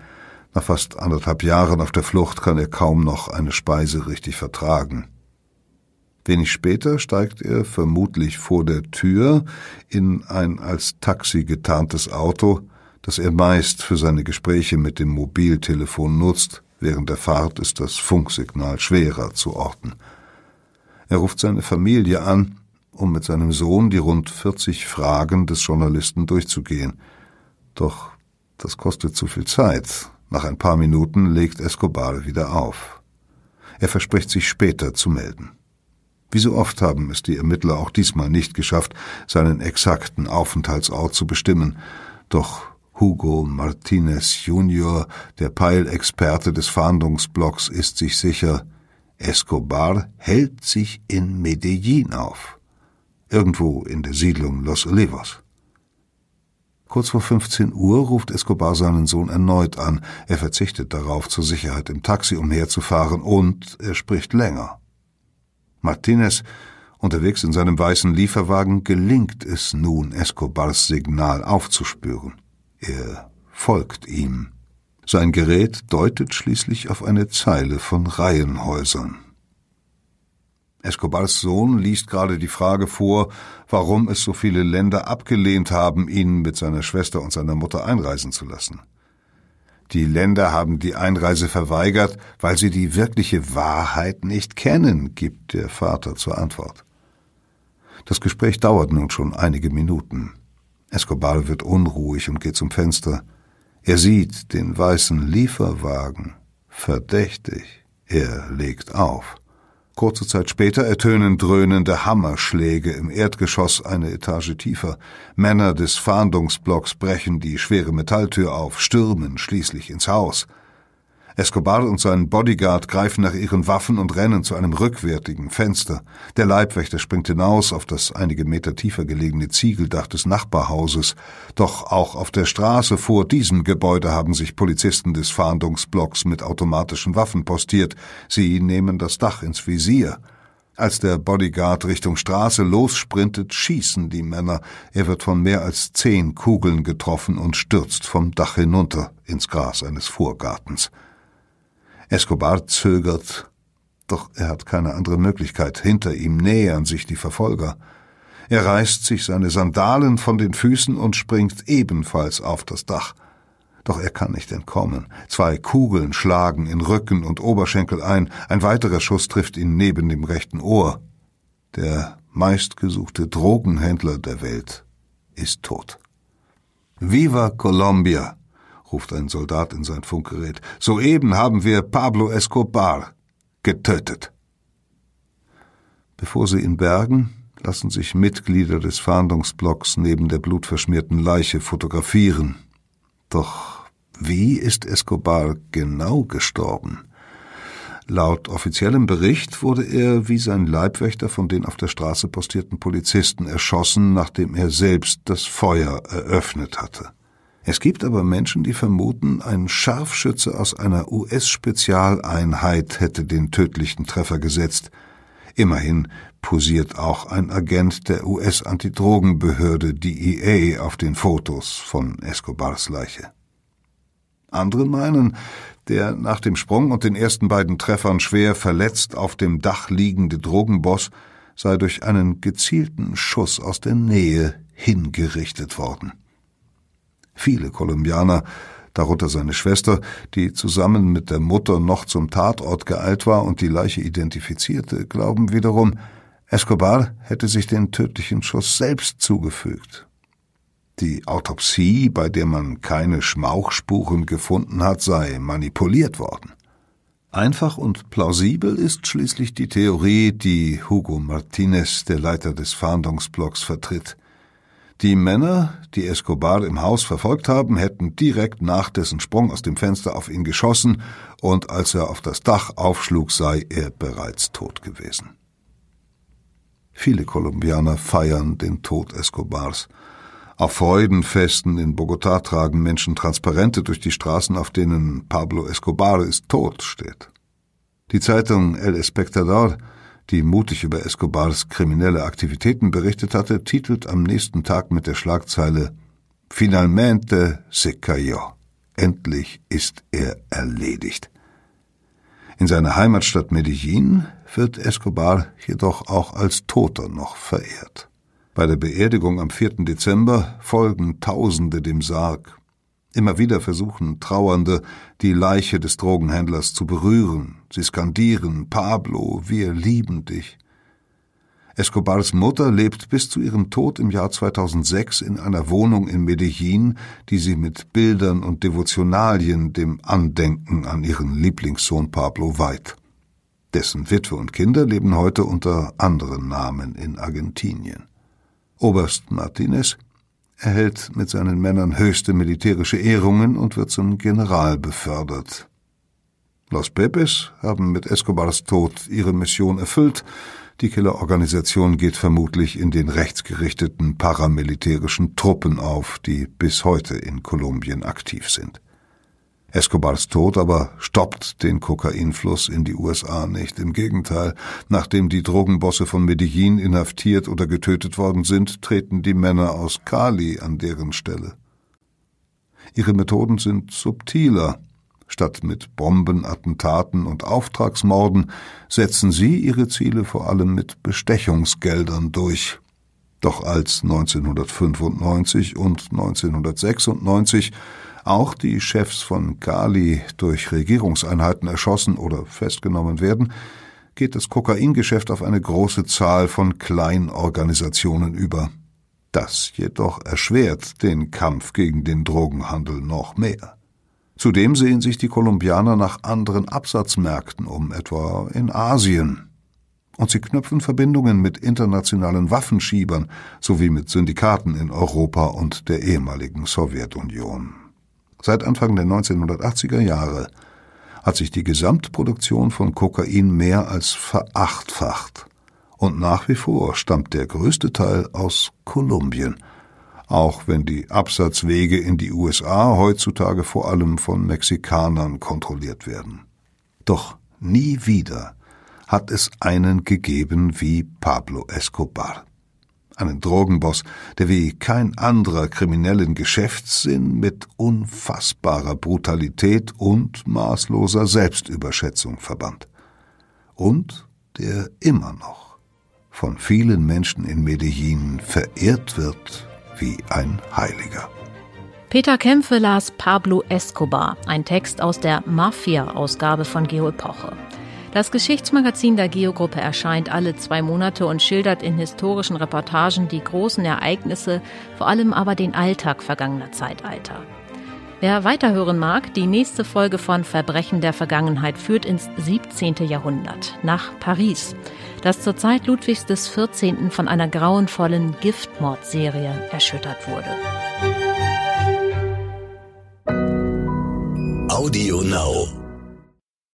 B: Nach fast anderthalb Jahren auf der Flucht kann er kaum noch eine Speise richtig vertragen. Wenig später steigt er vermutlich vor der Tür in ein als Taxi getarntes Auto, das er meist für seine Gespräche mit dem Mobiltelefon nutzt, während der Fahrt ist das Funksignal schwerer zu orten. Er ruft seine Familie an, um mit seinem Sohn die rund 40 Fragen des Journalisten durchzugehen. Doch das kostet zu viel Zeit. Nach ein paar Minuten legt Escobar wieder auf. Er verspricht sich später zu melden. Wie so oft haben es die Ermittler auch diesmal nicht geschafft, seinen exakten Aufenthaltsort zu bestimmen. Doch Hugo Martinez Jr., der Peilexperte des Fahndungsblocks, ist sich sicher, Escobar hält sich in Medellin auf, irgendwo in der Siedlung Los Olivos. Kurz vor 15 Uhr ruft Escobar seinen Sohn erneut an. Er verzichtet darauf, zur Sicherheit im Taxi umherzufahren und er spricht länger. Martinez, unterwegs in seinem weißen Lieferwagen, gelingt es nun, Escobars Signal aufzuspüren. Er folgt ihm. Sein Gerät deutet schließlich auf eine Zeile von Reihenhäusern. Escobars Sohn liest gerade die Frage vor, warum es so viele Länder abgelehnt haben, ihn mit seiner Schwester und seiner Mutter einreisen zu lassen. Die Länder haben die Einreise verweigert, weil sie die wirkliche Wahrheit nicht kennen, gibt der Vater zur Antwort. Das Gespräch dauert nun schon einige Minuten. Escobar wird unruhig und geht zum Fenster. Er sieht den weißen Lieferwagen. Verdächtig. Er legt auf. Kurze Zeit später ertönen dröhnende Hammerschläge im Erdgeschoss eine Etage tiefer. Männer des Fahndungsblocks brechen die schwere Metalltür auf, stürmen schließlich ins Haus. Escobar und sein Bodyguard greifen nach ihren Waffen und rennen zu einem rückwärtigen Fenster. Der Leibwächter springt hinaus auf das einige Meter tiefer gelegene Ziegeldach des Nachbarhauses. Doch auch auf der Straße vor diesem Gebäude haben sich Polizisten des Fahndungsblocks mit automatischen Waffen postiert. Sie nehmen das Dach ins Visier. Als der Bodyguard Richtung Straße lossprintet, schießen die Männer. Er wird von mehr als zehn Kugeln getroffen und stürzt vom Dach hinunter ins Gras eines Vorgartens. Escobar zögert, doch er hat keine andere Möglichkeit. Hinter ihm nähern sich die Verfolger. Er reißt sich seine Sandalen von den Füßen und springt ebenfalls auf das Dach. Doch er kann nicht entkommen. Zwei Kugeln schlagen in Rücken und Oberschenkel ein, ein weiterer Schuss trifft ihn neben dem rechten Ohr. Der meistgesuchte Drogenhändler der Welt ist tot. Viva Colombia! Ruft ein Soldat in sein Funkgerät. Soeben haben wir Pablo Escobar getötet. Bevor sie ihn bergen, lassen sich Mitglieder des Fahndungsblocks neben der blutverschmierten Leiche fotografieren. Doch wie ist Escobar genau gestorben? Laut offiziellem Bericht wurde er wie sein Leibwächter von den auf der Straße postierten Polizisten erschossen, nachdem er selbst das Feuer eröffnet hatte. Es gibt aber Menschen, die vermuten, ein Scharfschütze aus einer US-Spezialeinheit hätte den tödlichen Treffer gesetzt. Immerhin posiert auch ein Agent der US-Antidrogenbehörde DEA auf den Fotos von Escobars Leiche. Andere meinen, der nach dem Sprung und den ersten beiden Treffern schwer verletzt auf dem Dach liegende Drogenboss sei durch einen gezielten Schuss aus der Nähe hingerichtet worden. Viele Kolumbianer, darunter seine Schwester, die zusammen mit der Mutter noch zum Tatort geeilt war und die Leiche identifizierte, glauben wiederum, Escobar hätte sich den tödlichen Schuss selbst zugefügt. Die Autopsie, bei der man keine Schmauchspuren gefunden hat, sei manipuliert worden. Einfach und plausibel ist schließlich die Theorie, die Hugo Martinez, der Leiter des Fahndungsblocks, vertritt. Die Männer, die Escobar im Haus verfolgt haben, hätten direkt nach dessen Sprung aus dem Fenster auf ihn geschossen, und als er auf das Dach aufschlug, sei er bereits tot gewesen. Viele Kolumbianer feiern den Tod Escobars. Auf Freudenfesten in Bogotá tragen Menschen Transparente durch die Straßen, auf denen Pablo Escobar ist tot steht. Die Zeitung El Espectador die mutig über Escobars kriminelle Aktivitäten berichtet hatte, titelt am nächsten Tag mit der Schlagzeile Finalmente se cayó. Endlich ist er erledigt. In seiner Heimatstadt Medellin wird Escobar jedoch auch als Toter noch verehrt. Bei der Beerdigung am 4. Dezember folgen Tausende dem Sarg. Immer wieder versuchen Trauernde, die Leiche des Drogenhändlers zu berühren. Sie skandieren, Pablo, wir lieben dich. Escobars Mutter lebt bis zu ihrem Tod im Jahr 2006 in einer Wohnung in Medellin, die sie mit Bildern und Devotionalien dem Andenken an ihren Lieblingssohn Pablo weiht. Dessen Witwe und Kinder leben heute unter anderen Namen in Argentinien. Oberst Martinez erhält mit seinen Männern höchste militärische Ehrungen und wird zum General befördert. Los Pepes haben mit Escobars Tod ihre Mission erfüllt. Die Killerorganisation geht vermutlich in den rechtsgerichteten paramilitärischen Truppen auf, die bis heute in Kolumbien aktiv sind. Escobars Tod aber stoppt den Kokainfluss in die USA nicht. Im Gegenteil, nachdem die Drogenbosse von Medellin inhaftiert oder getötet worden sind, treten die Männer aus Cali an deren Stelle. Ihre Methoden sind subtiler. Statt mit Bomben, Attentaten und Auftragsmorden setzen sie ihre Ziele vor allem mit Bestechungsgeldern durch. Doch als 1995 und 1996 auch die Chefs von Gali durch Regierungseinheiten erschossen oder festgenommen werden, geht das Kokaingeschäft auf eine große Zahl von Kleinorganisationen über. Das jedoch erschwert den Kampf gegen den Drogenhandel noch mehr. Zudem sehen sich die Kolumbianer nach anderen Absatzmärkten um, etwa in Asien. Und sie knüpfen Verbindungen mit internationalen Waffenschiebern sowie mit Syndikaten in Europa und der ehemaligen Sowjetunion. Seit Anfang der 1980er Jahre hat sich die Gesamtproduktion von Kokain mehr als verachtfacht. Und nach wie vor stammt der größte Teil aus Kolumbien, auch wenn die Absatzwege in die USA heutzutage vor allem von Mexikanern kontrolliert werden. Doch nie wieder hat es einen gegeben wie Pablo Escobar einen Drogenboss, der wie kein anderer kriminellen Geschäftssinn mit unfassbarer Brutalität und maßloser Selbstüberschätzung verband. Und der immer noch von vielen Menschen in Medellin verehrt wird wie ein Heiliger.
C: Peter Kämpfe las Pablo Escobar, ein Text aus der Mafia-Ausgabe von Geo Epoche. Das Geschichtsmagazin der Geogruppe erscheint alle zwei Monate und schildert in historischen Reportagen die großen Ereignisse, vor allem aber den Alltag vergangener Zeitalter. Wer weiterhören mag, die nächste Folge von Verbrechen der Vergangenheit führt ins 17. Jahrhundert, nach Paris, das zur Zeit Ludwigs XIV. von einer grauenvollen Giftmordserie erschüttert wurde.
A: Audio Now.